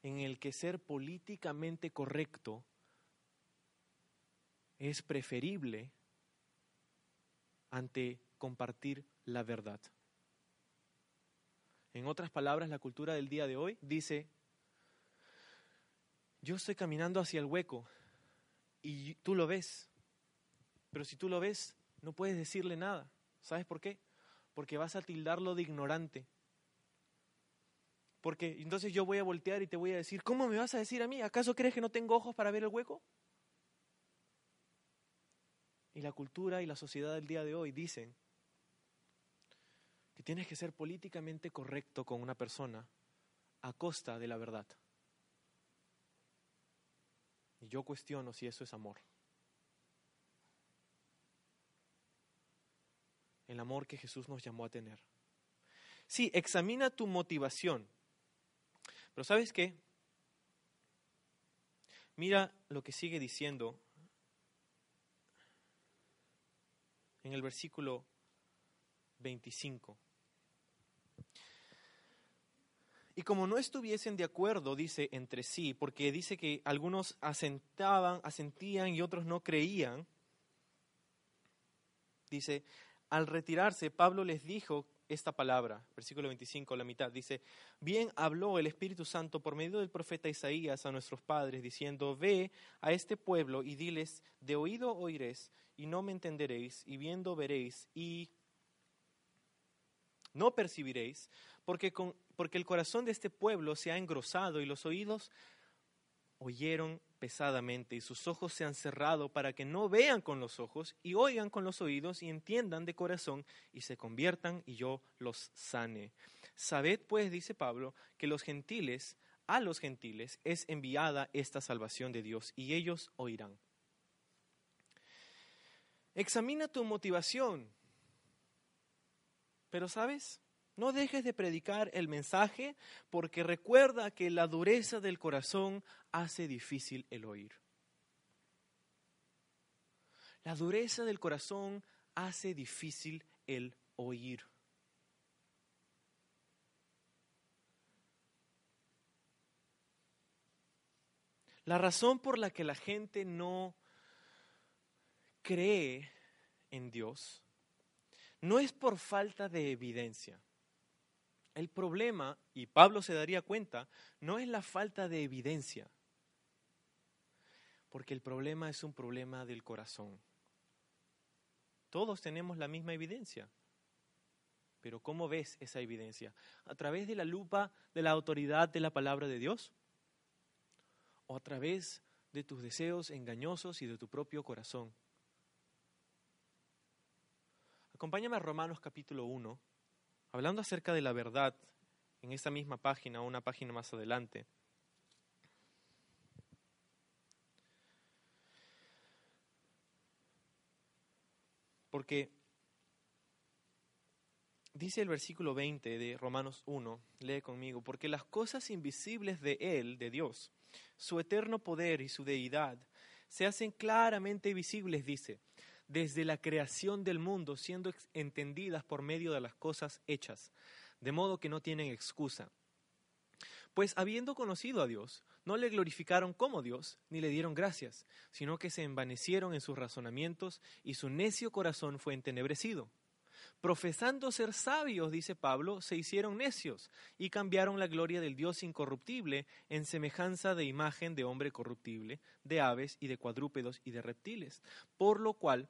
en el que ser políticamente correcto es preferible ante compartir la verdad. En otras palabras, la cultura del día de hoy dice, yo estoy caminando hacia el hueco y tú lo ves, pero si tú lo ves, no puedes decirle nada. ¿Sabes por qué? Porque vas a tildarlo de ignorante, porque entonces yo voy a voltear y te voy a decir, ¿cómo me vas a decir a mí? ¿Acaso crees que no tengo ojos para ver el hueco? Y la cultura y la sociedad del día de hoy dicen que tienes que ser políticamente correcto con una persona a costa de la verdad. Y yo cuestiono si eso es amor. El amor que Jesús nos llamó a tener. Sí, examina tu motivación pero ¿sabes qué? Mira lo que sigue diciendo en el versículo 25. Y como no estuviesen de acuerdo, dice, entre sí, porque dice que algunos asentaban, asentían y otros no creían, dice, al retirarse, Pablo les dijo esta palabra, versículo 25, la mitad, dice, bien habló el Espíritu Santo por medio del profeta Isaías a nuestros padres, diciendo, ve a este pueblo y diles, de oído oiréis y no me entenderéis, y viendo veréis y no percibiréis, porque, con, porque el corazón de este pueblo se ha engrosado y los oídos oyeron pesadamente y sus ojos se han cerrado para que no vean con los ojos y oigan con los oídos y entiendan de corazón y se conviertan y yo los sane. Sabed pues, dice Pablo, que los gentiles, a los gentiles es enviada esta salvación de Dios y ellos oirán. Examina tu motivación. Pero sabes, no dejes de predicar el mensaje porque recuerda que la dureza del corazón hace difícil el oír. La dureza del corazón hace difícil el oír. La razón por la que la gente no cree en Dios no es por falta de evidencia. El problema, y Pablo se daría cuenta, no es la falta de evidencia, porque el problema es un problema del corazón. Todos tenemos la misma evidencia, pero ¿cómo ves esa evidencia? ¿A través de la lupa de la autoridad de la palabra de Dios? ¿O a través de tus deseos engañosos y de tu propio corazón? Acompáñame a Romanos capítulo 1 hablando acerca de la verdad en esta misma página, una página más adelante. Porque dice el versículo 20 de Romanos 1, lee conmigo, porque las cosas invisibles de Él, de Dios, su eterno poder y su deidad, se hacen claramente visibles, dice, desde la creación del mundo, siendo entendidas por medio de las cosas hechas, de modo que no tienen excusa. Pues habiendo conocido a Dios, no le glorificaron como Dios, ni le dieron gracias, sino que se envanecieron en sus razonamientos y su necio corazón fue entenebrecido. Profesando ser sabios, dice Pablo, se hicieron necios y cambiaron la gloria del Dios incorruptible en semejanza de imagen de hombre corruptible, de aves y de cuadrúpedos y de reptiles, por lo cual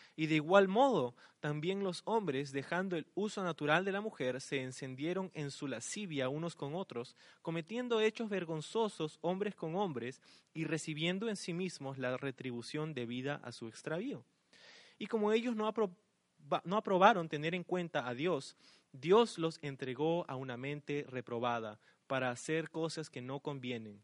y de igual modo, también los hombres, dejando el uso natural de la mujer, se encendieron en su lascivia unos con otros, cometiendo hechos vergonzosos hombres con hombres y recibiendo en sí mismos la retribución debida a su extravío. Y como ellos no, no aprobaron tener en cuenta a Dios, Dios los entregó a una mente reprobada para hacer cosas que no convienen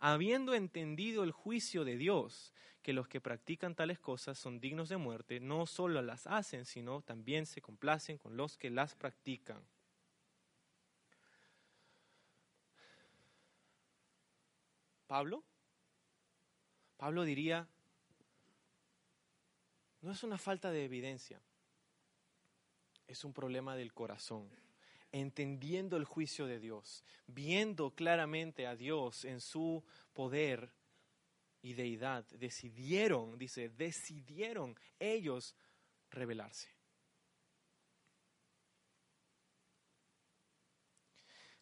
Habiendo entendido el juicio de Dios, que los que practican tales cosas son dignos de muerte, no solo las hacen, sino también se complacen con los que las practican. Pablo, Pablo diría, no es una falta de evidencia, es un problema del corazón entendiendo el juicio de Dios, viendo claramente a Dios en su poder y deidad, decidieron, dice, decidieron ellos rebelarse.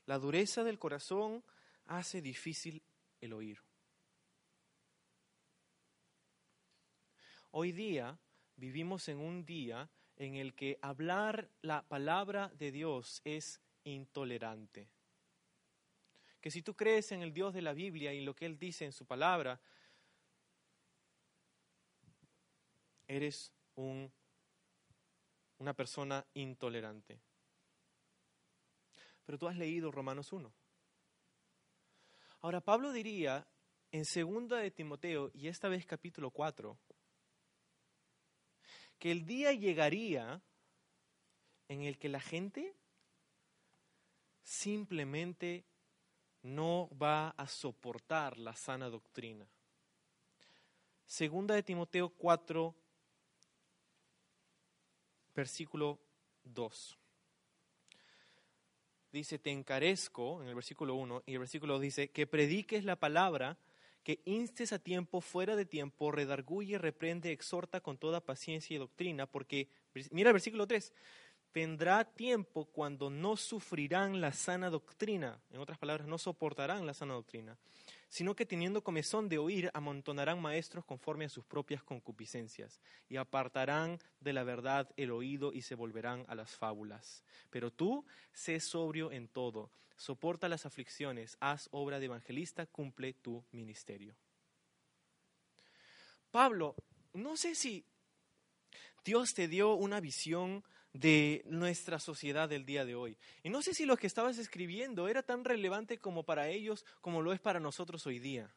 La dureza del corazón hace difícil el oír. Hoy día vivimos en un día en el que hablar la palabra de Dios es intolerante. Que si tú crees en el Dios de la Biblia y lo que Él dice en su palabra, eres un, una persona intolerante. Pero tú has leído Romanos 1. Ahora, Pablo diría en segunda de Timoteo, y esta vez capítulo 4, que el día llegaría en el que la gente simplemente no va a soportar la sana doctrina. Segunda de Timoteo 4, versículo 2. Dice, te encarezco, en el versículo 1, y el versículo 2 dice, que prediques la palabra que instes a tiempo, fuera de tiempo, redarguye, reprende, exhorta con toda paciencia y doctrina, porque, mira el versículo 3, vendrá tiempo cuando no sufrirán la sana doctrina, en otras palabras, no soportarán la sana doctrina, sino que teniendo comezón de oír, amontonarán maestros conforme a sus propias concupiscencias, y apartarán de la verdad el oído y se volverán a las fábulas. Pero tú, sé sobrio en todo soporta las aflicciones, haz obra de evangelista, cumple tu ministerio. Pablo, no sé si Dios te dio una visión de nuestra sociedad del día de hoy. Y no sé si lo que estabas escribiendo era tan relevante como para ellos como lo es para nosotros hoy día.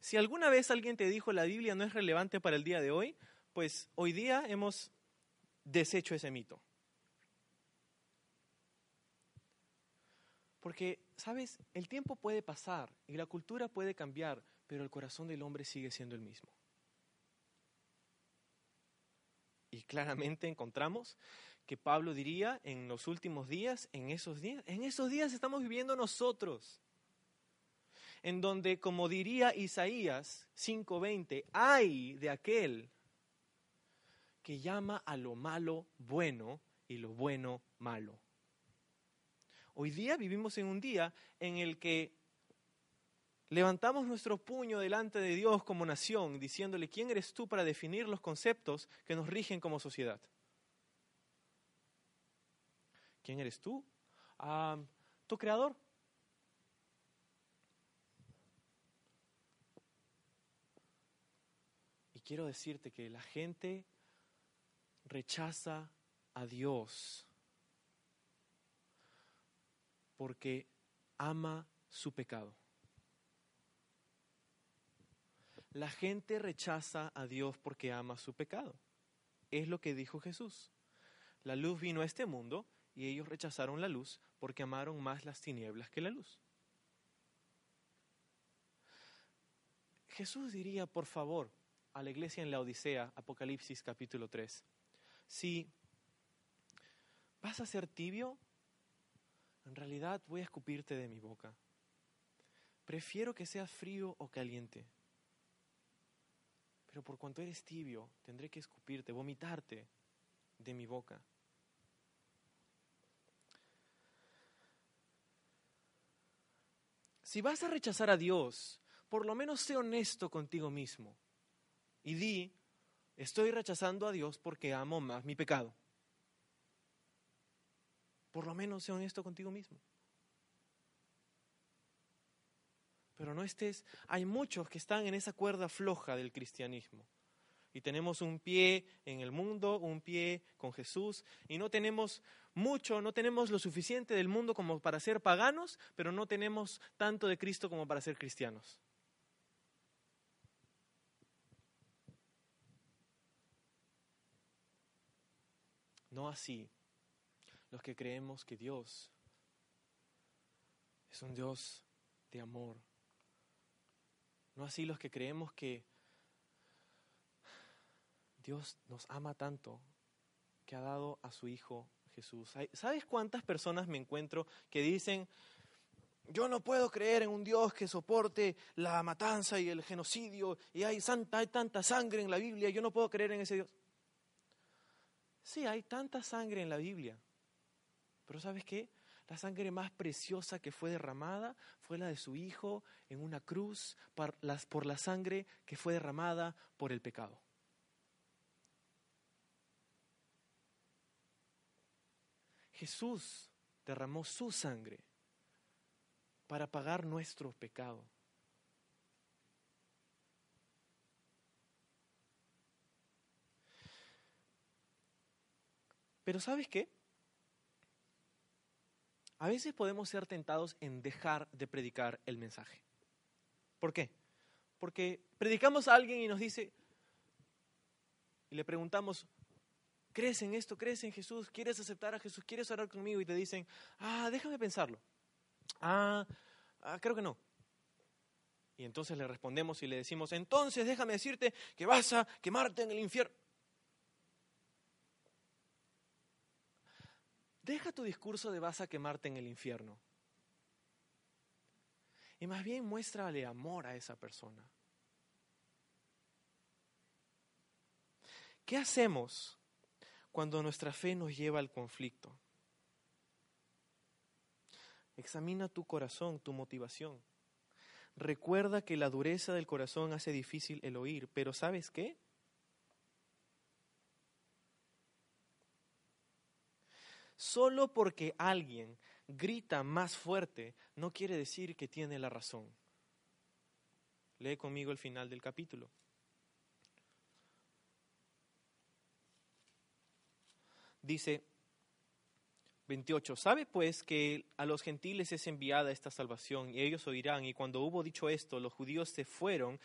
Si alguna vez alguien te dijo la Biblia no es relevante para el día de hoy, pues hoy día hemos deshecho ese mito. Porque, ¿sabes? El tiempo puede pasar y la cultura puede cambiar, pero el corazón del hombre sigue siendo el mismo. Y claramente encontramos que Pablo diría en los últimos días, en esos días, en esos días estamos viviendo nosotros. En donde, como diría Isaías 5:20, hay de aquel que llama a lo malo bueno y lo bueno malo. Hoy día vivimos en un día en el que levantamos nuestro puño delante de Dios como nación, diciéndole, ¿quién eres tú para definir los conceptos que nos rigen como sociedad? ¿Quién eres tú? Ah, ¿Tu creador? Y quiero decirte que la gente rechaza a Dios porque ama su pecado. La gente rechaza a Dios porque ama su pecado. Es lo que dijo Jesús. La luz vino a este mundo y ellos rechazaron la luz porque amaron más las tinieblas que la luz. Jesús diría, por favor, a la iglesia en la Odisea, Apocalipsis capítulo 3, si vas a ser tibio, en realidad voy a escupirte de mi boca. Prefiero que seas frío o caliente. Pero por cuanto eres tibio, tendré que escupirte, vomitarte de mi boca. Si vas a rechazar a Dios, por lo menos sé honesto contigo mismo y di, estoy rechazando a Dios porque amo más mi pecado. Por lo menos sé honesto contigo mismo. Pero no estés, hay muchos que están en esa cuerda floja del cristianismo. Y tenemos un pie en el mundo, un pie con Jesús, y no tenemos mucho, no tenemos lo suficiente del mundo como para ser paganos, pero no tenemos tanto de Cristo como para ser cristianos. No así los que creemos que Dios es un Dios de amor. No así los que creemos que Dios nos ama tanto que ha dado a su Hijo Jesús. ¿Sabes cuántas personas me encuentro que dicen, yo no puedo creer en un Dios que soporte la matanza y el genocidio y hay, santa, hay tanta sangre en la Biblia, yo no puedo creer en ese Dios? Sí, hay tanta sangre en la Biblia, pero ¿sabes qué? La sangre más preciosa que fue derramada fue la de su Hijo en una cruz por la sangre que fue derramada por el pecado. Jesús derramó su sangre para pagar nuestro pecado. Pero ¿sabes qué? A veces podemos ser tentados en dejar de predicar el mensaje. ¿Por qué? Porque predicamos a alguien y nos dice, y le preguntamos, ¿crees en esto? ¿Crees en Jesús? ¿Quieres aceptar a Jesús? ¿Quieres orar conmigo? Y te dicen, ah, déjame pensarlo. Ah, ah, creo que no. Y entonces le respondemos y le decimos, entonces déjame decirte que vas a quemarte en el infierno. Deja tu discurso de vas a quemarte en el infierno. Y más bien muéstrale amor a esa persona. ¿Qué hacemos cuando nuestra fe nos lleva al conflicto? Examina tu corazón, tu motivación. Recuerda que la dureza del corazón hace difícil el oír, pero ¿sabes qué? Solo porque alguien grita más fuerte no quiere decir que tiene la razón. Lee conmigo el final del capítulo. Dice 28, ¿sabe pues que a los gentiles es enviada esta salvación y ellos oirán? Y cuando hubo dicho esto, los judíos se fueron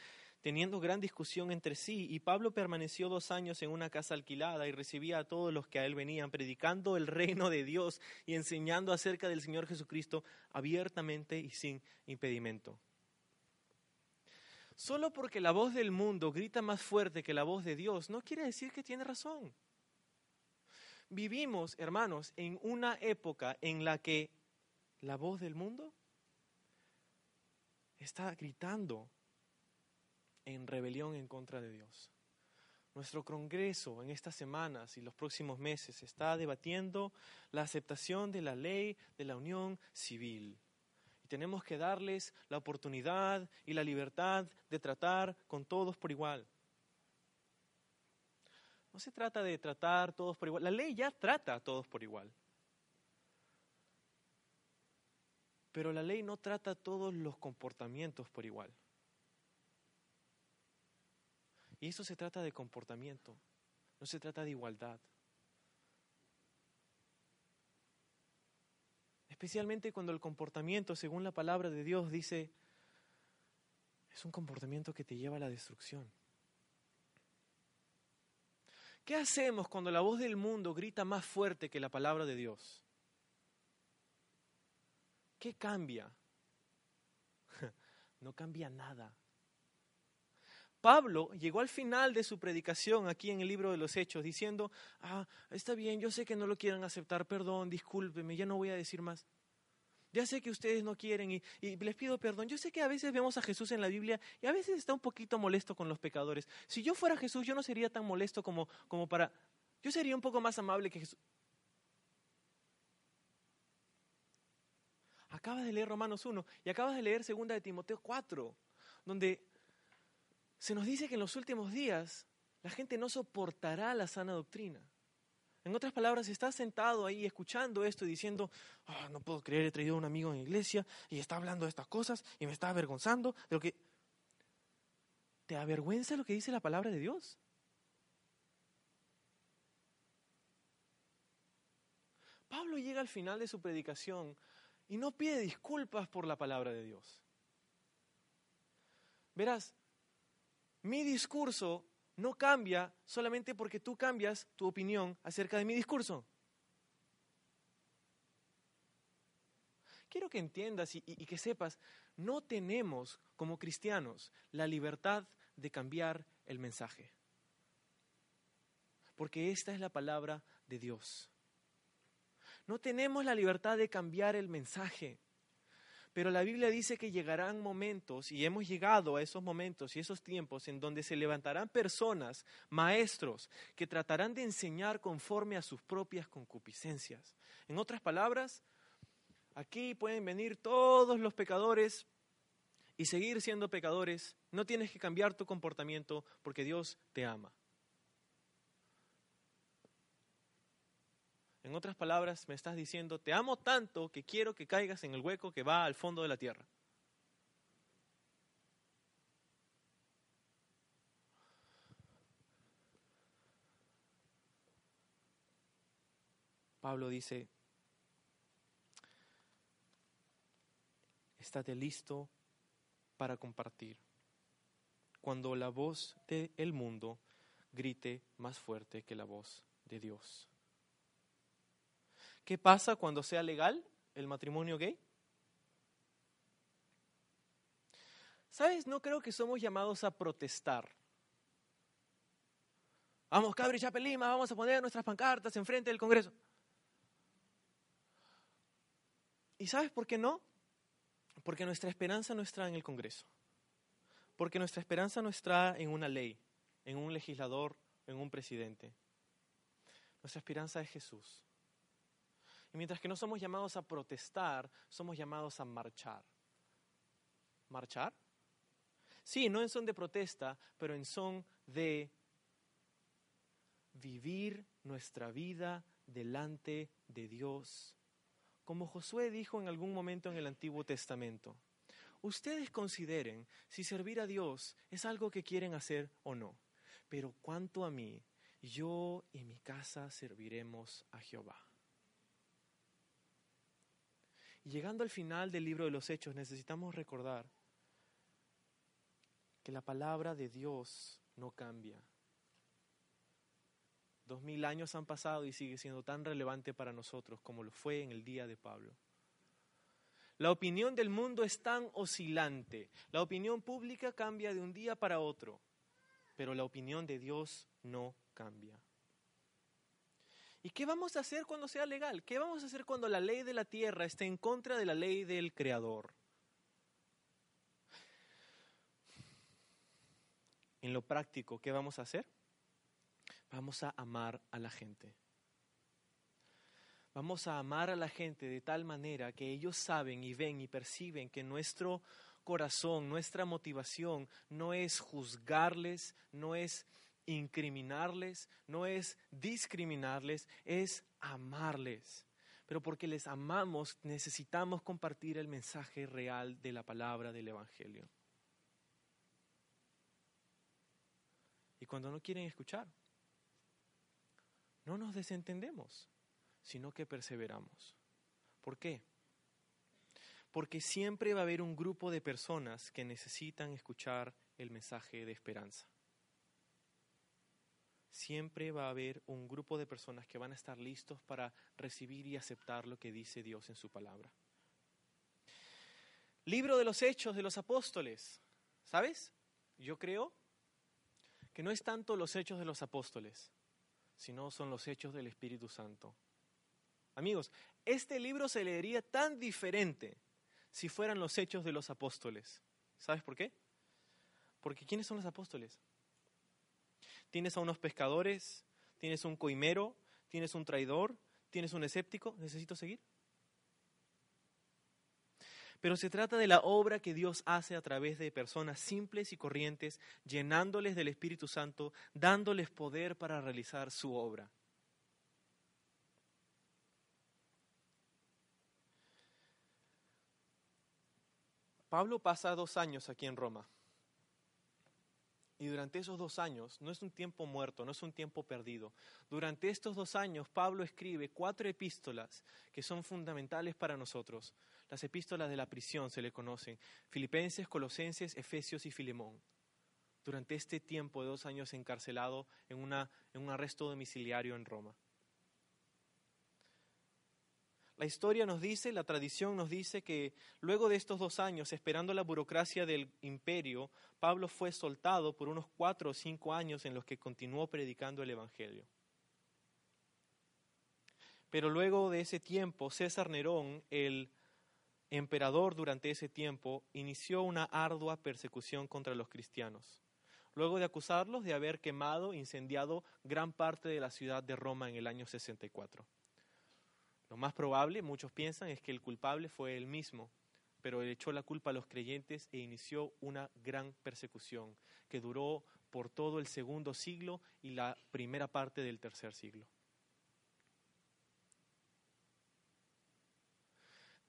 teniendo gran discusión entre sí, y Pablo permaneció dos años en una casa alquilada y recibía a todos los que a él venían, predicando el reino de Dios y enseñando acerca del Señor Jesucristo abiertamente y sin impedimento. Solo porque la voz del mundo grita más fuerte que la voz de Dios no quiere decir que tiene razón. vivimos, hermanos, en una época en la que la voz del mundo está gritando en rebelión en contra de Dios. Nuestro Congreso en estas semanas y los próximos meses está debatiendo la aceptación de la ley de la unión civil. Y tenemos que darles la oportunidad y la libertad de tratar con todos por igual. No se trata de tratar todos por igual. La ley ya trata a todos por igual. Pero la ley no trata todos los comportamientos por igual. Y eso se trata de comportamiento, no se trata de igualdad. Especialmente cuando el comportamiento, según la palabra de Dios, dice, es un comportamiento que te lleva a la destrucción. ¿Qué hacemos cuando la voz del mundo grita más fuerte que la palabra de Dios? ¿Qué cambia? [LAUGHS] No cambia nada. Pablo llegó al final de su predicación aquí en el libro de los Hechos diciendo, ah, está bien, yo sé que no lo quieren aceptar, perdón, discúlpeme, ya no voy a decir más. Ya sé que ustedes no quieren y, les pido perdón. Yo sé que a veces vemos a Jesús en la Biblia y a veces está un poquito molesto con los pecadores. Si yo fuera Jesús, yo no sería tan molesto como, como para... Yo sería un poco más amable que Jesús. Acabas de leer Romanos 1 y acabas de leer 2 de Timoteo 4, donde se nos dice que en los últimos días la gente no soportará la sana doctrina. En otras palabras, estás sentado ahí escuchando esto y diciendo, ah, no puedo creer, he traído a un amigo en la iglesia y está hablando de estas cosas y me está avergonzando de lo que... ¿Te avergüenza lo que dice la palabra de Dios? Pablo llega al final de su predicación y no pide disculpas por la palabra de Dios. Verás, mi discurso no cambia solamente porque tú cambias tu opinión acerca de mi discurso. Quiero que entiendas y, que sepas, no tenemos como cristianos la libertad de cambiar el mensaje. Porque esta es la palabra de Dios. No tenemos la libertad de cambiar el mensaje. Pero la Biblia dice que llegarán momentos, y hemos llegado a esos momentos y esos tiempos en donde se levantarán personas, maestros, que tratarán de enseñar conforme a sus propias concupiscencias. En otras palabras, aquí pueden venir todos los pecadores y seguir siendo pecadores. No tienes que cambiar tu comportamiento porque Dios te ama. En otras palabras, me estás diciendo, te amo tanto que quiero que caigas en el hueco que va al fondo de la tierra. Pablo dice, estate listo para compartir cuando la voz del mundo grite más fuerte que la voz de Dios. ¿Qué pasa cuando sea legal el matrimonio gay? ¿Sabes? No creo que somos llamados a protestar. Vamos, Cabri Chapelima, vamos a poner nuestras pancartas enfrente del Congreso. ¿Y sabes por qué no? Porque nuestra esperanza no está en el Congreso. Porque nuestra esperanza no está en una ley, en un legislador, en un presidente. Nuestra esperanza es Jesús. Y mientras que no somos llamados a protestar, somos llamados a marchar. ¿Marchar? Sí, no en son de protesta, pero en son de vivir nuestra vida delante de Dios. Como Josué dijo en algún momento en el Antiguo Testamento, ustedes consideren si servir a Dios es algo que quieren hacer o no, pero cuanto a mí, yo y mi casa serviremos a Jehová. Llegando al final del libro de los Hechos, necesitamos recordar que la palabra de Dios no cambia. Dos mil años han pasado y sigue siendo tan relevante para nosotros como lo fue en el día de Pablo. La opinión del mundo es tan oscilante. La opinión pública cambia de un día para otro, pero la opinión de Dios no cambia. ¿Y qué vamos a hacer cuando sea legal? ¿Qué vamos a hacer cuando la ley de la tierra esté en contra de la ley del Creador? En lo práctico, ¿qué vamos a hacer? Vamos a amar a la gente. Vamos a amar a la gente de tal manera que ellos saben y ven y perciben que nuestro corazón, nuestra motivación no es juzgarles, no es incriminarles, no es discriminarles, es amarles. Pero porque les amamos necesitamos compartir el mensaje real de la palabra del Evangelio. Y cuando no quieren escuchar, no nos desentendemos, sino que perseveramos. ¿Por qué? Porque siempre va a haber un grupo de personas que necesitan escuchar el mensaje de esperanza siempre va a haber un grupo de personas que van a estar listos para recibir y aceptar lo que dice Dios en su palabra. Libro de los Hechos de los Apóstoles. ¿Sabes? Yo creo que no es tanto los hechos de los apóstoles, sino son los hechos del Espíritu Santo. Amigos, este libro se leería tan diferente si fueran los hechos de los apóstoles. ¿Sabes por qué? Porque ¿quiénes son los apóstoles? Tienes a unos pescadores, tienes un coimero, tienes un traidor, tienes un escéptico, necesito seguir. Pero se trata de la obra que Dios hace a través de personas simples y corrientes, llenándoles del Espíritu Santo, dándoles poder para realizar su obra. Pablo pasa dos años aquí en Roma. Y durante esos dos años, no es un tiempo muerto, no es un tiempo perdido. Durante estos dos años, Pablo escribe cuatro epístolas que son fundamentales para nosotros. Las epístolas de la prisión se le conocen. Filipenses, Colosenses, Efesios y Filemón. Durante este tiempo de dos años encarcelado en, una, en un arresto domiciliario en Roma. La historia nos dice, la tradición nos dice que luego de estos dos años, esperando la burocracia del imperio, Pablo fue soltado por unos cuatro o cinco años en los que continuó predicando el Evangelio. Pero luego de ese tiempo, César Nerón, el emperador durante ese tiempo, inició una ardua persecución contra los cristianos, luego de acusarlos de haber quemado, incendiado gran parte de la ciudad de Roma en el año 64. Lo más probable, muchos piensan, es que el culpable fue él mismo, pero él echó la culpa a los creyentes e inició una gran persecución que duró por todo el segundo siglo y la primera parte del tercer siglo.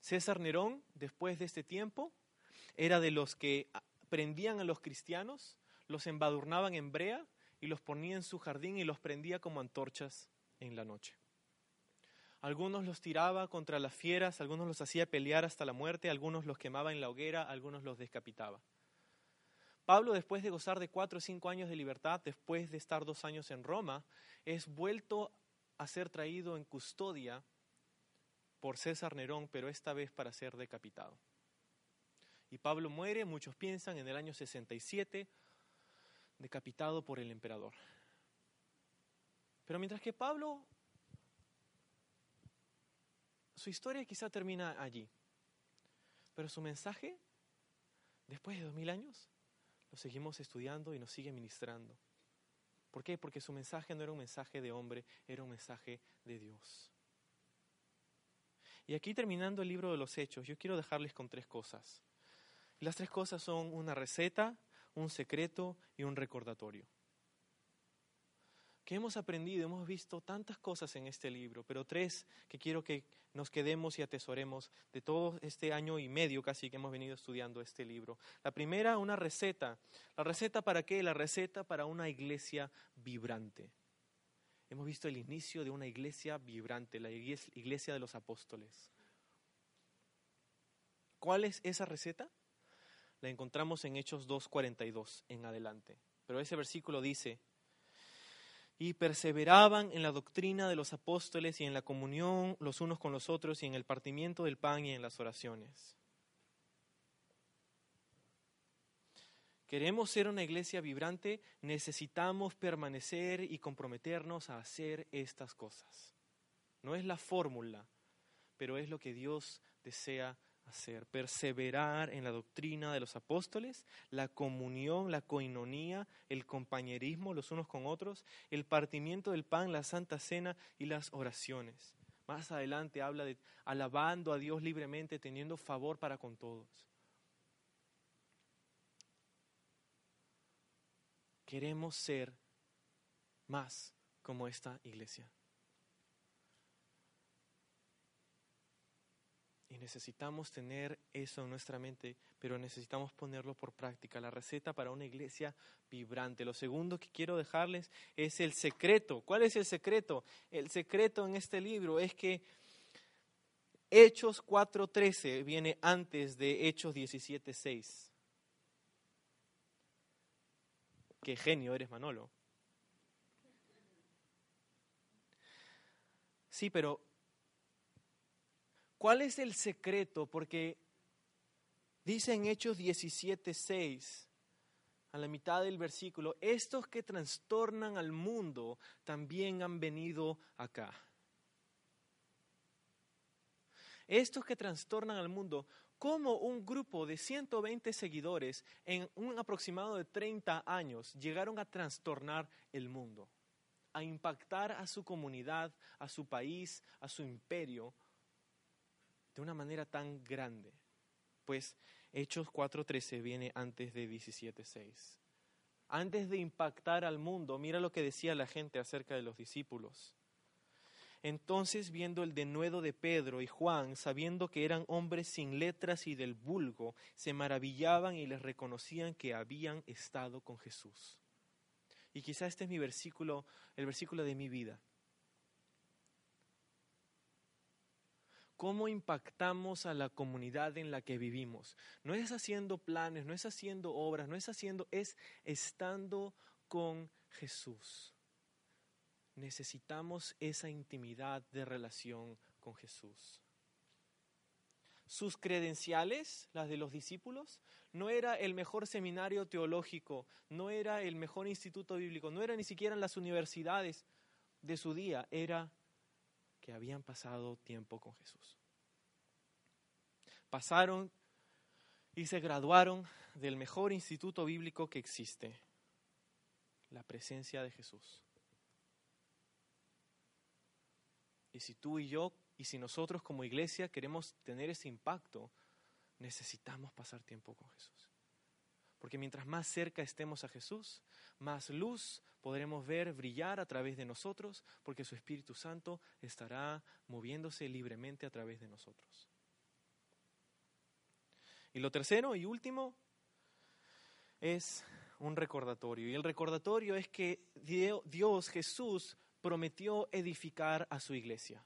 César Nerón, después de este tiempo, era de los que prendían a los cristianos, los embadurnaban en brea y los ponía en su jardín y los prendía como antorchas en la noche. Algunos los tiraba contra las fieras, algunos los hacía pelear hasta la muerte, algunos los quemaba en la hoguera, algunos los descapitaba. Pablo, después de gozar de cuatro o cinco años de libertad, después de estar dos años en Roma, es vuelto a ser traído en custodia por César Nerón, pero esta vez para ser decapitado. Y Pablo muere, muchos piensan, en el año 67, decapitado por el emperador. Pero mientras que Pablo su historia quizá termina allí, pero su mensaje, después de dos mil años, lo seguimos estudiando y nos sigue ministrando. ¿Por qué? Porque su mensaje no era un mensaje de hombre, era un mensaje de Dios. Y aquí terminando el libro de los hechos, yo quiero dejarles con tres cosas. Las tres cosas son una receta, un secreto y un recordatorio que hemos aprendido, hemos visto tantas cosas en este libro, pero tres que quiero que nos quedemos y atesoremos de todo este año y medio casi que hemos venido estudiando este libro. La primera, una receta. ¿La receta para qué? La receta para una iglesia vibrante. Hemos visto el inicio de una iglesia vibrante, la iglesia de los apóstoles. ¿Cuál es esa receta? La encontramos en Hechos 2.42 en adelante. Pero ese versículo dice, y perseveraban en la doctrina de los apóstoles y en la comunión los unos con los otros y en el partimiento del pan y en las oraciones. Queremos ser una iglesia vibrante, necesitamos permanecer y comprometernos a hacer estas cosas. no es la fórmula, pero es lo que Dios desea hacer. Perseverar en la doctrina de los apóstoles, la comunión, la coinonía, el compañerismo los unos con otros, el partimiento del pan, la santa cena y las oraciones. Más adelante habla de alabando a Dios libremente, teniendo favor para con todos. Queremos ser más como esta iglesia. Y necesitamos tener eso en nuestra mente, pero necesitamos ponerlo por práctica. La receta para una iglesia vibrante. Lo segundo que quiero dejarles es el secreto. ¿Cuál es el secreto? El secreto en este libro es que Hechos 4.13 viene antes de Hechos 17.6. Qué genio eres, Manolo. Sí, pero ¿Cuál es el secreto? Porque dice en Hechos 17:6, a la mitad del versículo, estos que trastornan al mundo también han venido acá. Estos que trastornan al mundo, como un grupo de 120 seguidores en un aproximado de 30 años llegaron a trastornar el mundo, a impactar a su comunidad, a su país, a su imperio, de una manera tan grande? Pues Hechos 4.13 viene antes de 17.6. Antes de impactar al mundo, mira lo que decía la gente acerca de los discípulos. Entonces, viendo el denuedo de Pedro y Juan, sabiendo que eran hombres sin letras y del vulgo, se maravillaban y les reconocían que habían estado con Jesús. Y quizá este es mi versículo, el versículo de mi vida. Cómo impactamos a la comunidad en la que vivimos. No es haciendo planes, no es haciendo obras, no es haciendo, es estando con Jesús. Necesitamos esa intimidad de relación con Jesús. Sus credenciales, las de los discípulos, no era el mejor seminario teológico, no era el mejor instituto bíblico, no era ni siquiera las universidades de su día, era que habían pasado tiempo con Jesús. Pasaron y se graduaron del mejor instituto bíblico que existe, la presencia de Jesús. Y si tú y yo, y si nosotros como iglesia queremos tener ese impacto, necesitamos pasar tiempo con Jesús. Porque mientras más cerca estemos a Jesús, más luz podremos ver brillar a través de nosotros, porque su Espíritu Santo estará moviéndose libremente a través de nosotros. Y lo tercero y último es un recordatorio. Y el recordatorio es que Dios, Jesús, prometió edificar a su iglesia.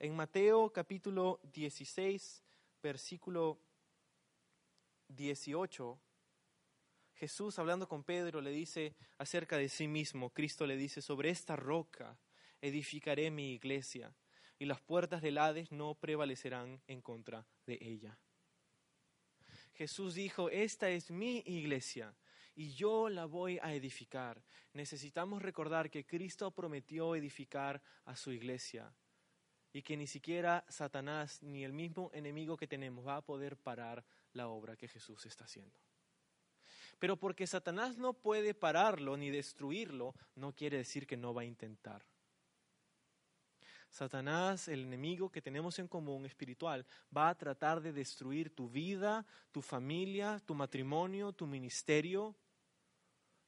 En Mateo capítulo 16, versículo 18, Jesús hablando con Pedro le dice acerca de sí mismo, Cristo le dice, sobre esta roca edificaré mi iglesia y las puertas del Hades no prevalecerán en contra de ella. Jesús dijo, esta es mi iglesia y yo la voy a edificar. Necesitamos recordar que Cristo prometió edificar a su iglesia y que ni siquiera Satanás ni el mismo enemigo que tenemos va a poder parar la obra que Jesús está haciendo. Pero porque Satanás no puede pararlo ni destruirlo, no quiere decir que no va a intentar. Satanás, el enemigo que tenemos en común espiritual, va a tratar de destruir tu vida, tu familia, tu matrimonio, tu ministerio,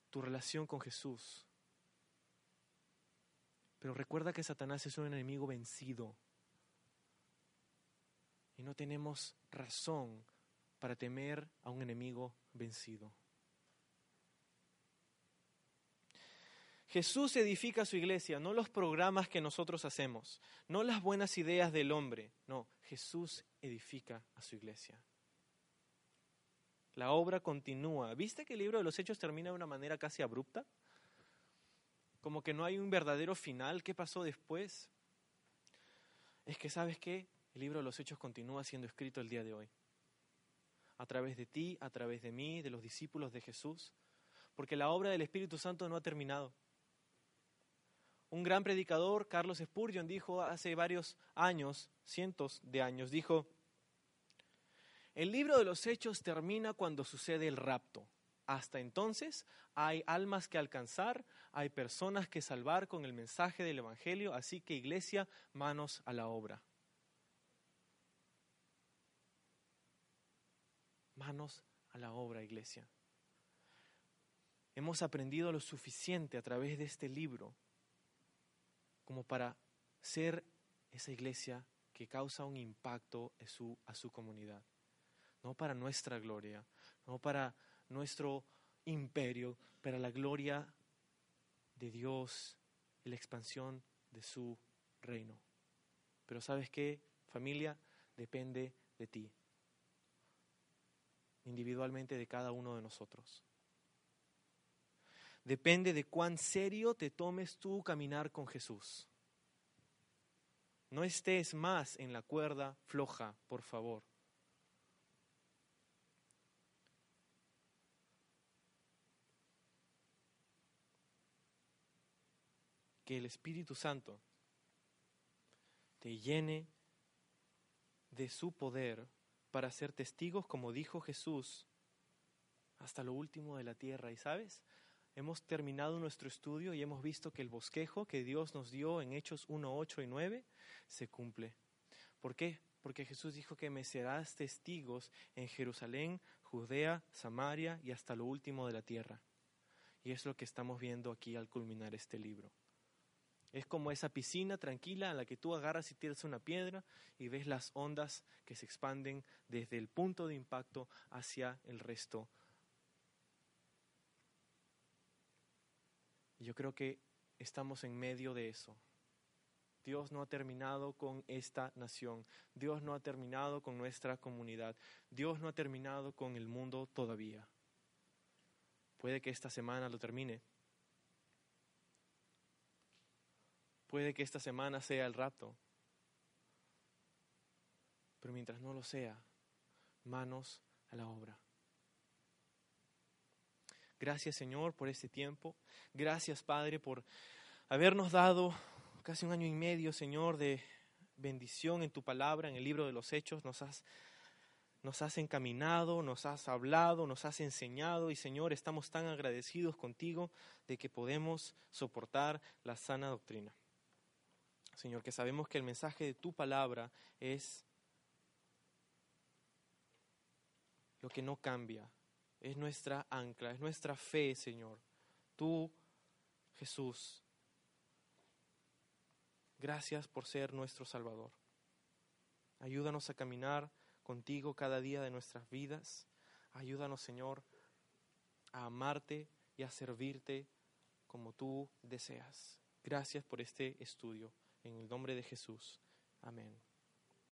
tu relación con Jesús. Pero recuerda que Satanás es un enemigo vencido. Y no tenemos razón para temer a un enemigo vencido. Jesús edifica su iglesia, no los programas que nosotros hacemos, no las buenas ideas del hombre, no, Jesús edifica a su iglesia. La obra continúa. ¿Viste que el libro de los Hechos termina de una manera casi abrupta? Como que no hay un verdadero final. ¿Qué pasó después? Es que, ¿sabes qué? El libro de los Hechos continúa siendo escrito el día de hoy a través de ti, a través de mí, de los discípulos de Jesús, porque la obra del Espíritu Santo no ha terminado. Un gran predicador, Carlos Spurgeon, dijo hace varios años, cientos de años, dijo, el libro de los hechos termina cuando sucede el rapto. Hasta entonces hay almas que alcanzar, hay personas que salvar con el mensaje del Evangelio, así que iglesia, manos a la obra. Manos a la obra, iglesia. Hemos aprendido lo suficiente a través de este libro como para ser esa iglesia que causa un impacto a su, comunidad. No para nuestra gloria, no para nuestro imperio, para la gloria de Dios y la expansión de su reino. Pero sabes qué, familia, depende de ti, individualmente de cada uno de nosotros. Depende de cuán serio te tomes tú caminar con Jesús. No estés más en la cuerda floja, por favor. que el Espíritu Santo te llene de su poder para ser testigos, como dijo Jesús, hasta lo último de la tierra. Y sabes, hemos terminado nuestro estudio y hemos visto que el bosquejo que Dios nos dio en Hechos 1, 8 y 9 se cumple. ¿Por qué? Porque Jesús dijo que me serás testigos en Jerusalén, Judea, Samaria y hasta lo último de la tierra. Y es lo que estamos viendo aquí al culminar este libro. Es como esa piscina tranquila en la que tú agarras y tiras una piedra y ves las ondas que se expanden desde el punto de impacto hacia el resto. Yo creo que estamos en medio de eso. Dios no ha terminado con esta nación. Dios no ha terminado con nuestra comunidad. Dios no ha terminado con el mundo todavía. Puede que esta semana lo termine. Puede que esta semana sea el rato. Pero mientras no lo sea, manos a la obra. Gracias Señor por este tiempo. Gracias Padre por habernos dado casi un año y medio, Señor, de bendición en tu palabra, en el libro de los Hechos. Nos has, nos has encaminado, nos has hablado, nos has enseñado y Señor, estamos tan agradecidos contigo de que podemos soportar la sana doctrina. Señor, que sabemos que el mensaje de tu palabra es lo que no cambia, es nuestra ancla, es nuestra fe, Señor. Tú, Jesús, gracias por ser nuestro Salvador. Ayúdanos a caminar contigo cada día de nuestras vidas. Ayúdanos, Señor, a amarte y a servirte como tú deseas. Gracias por este estudio. En el nombre de Jesús. Amén.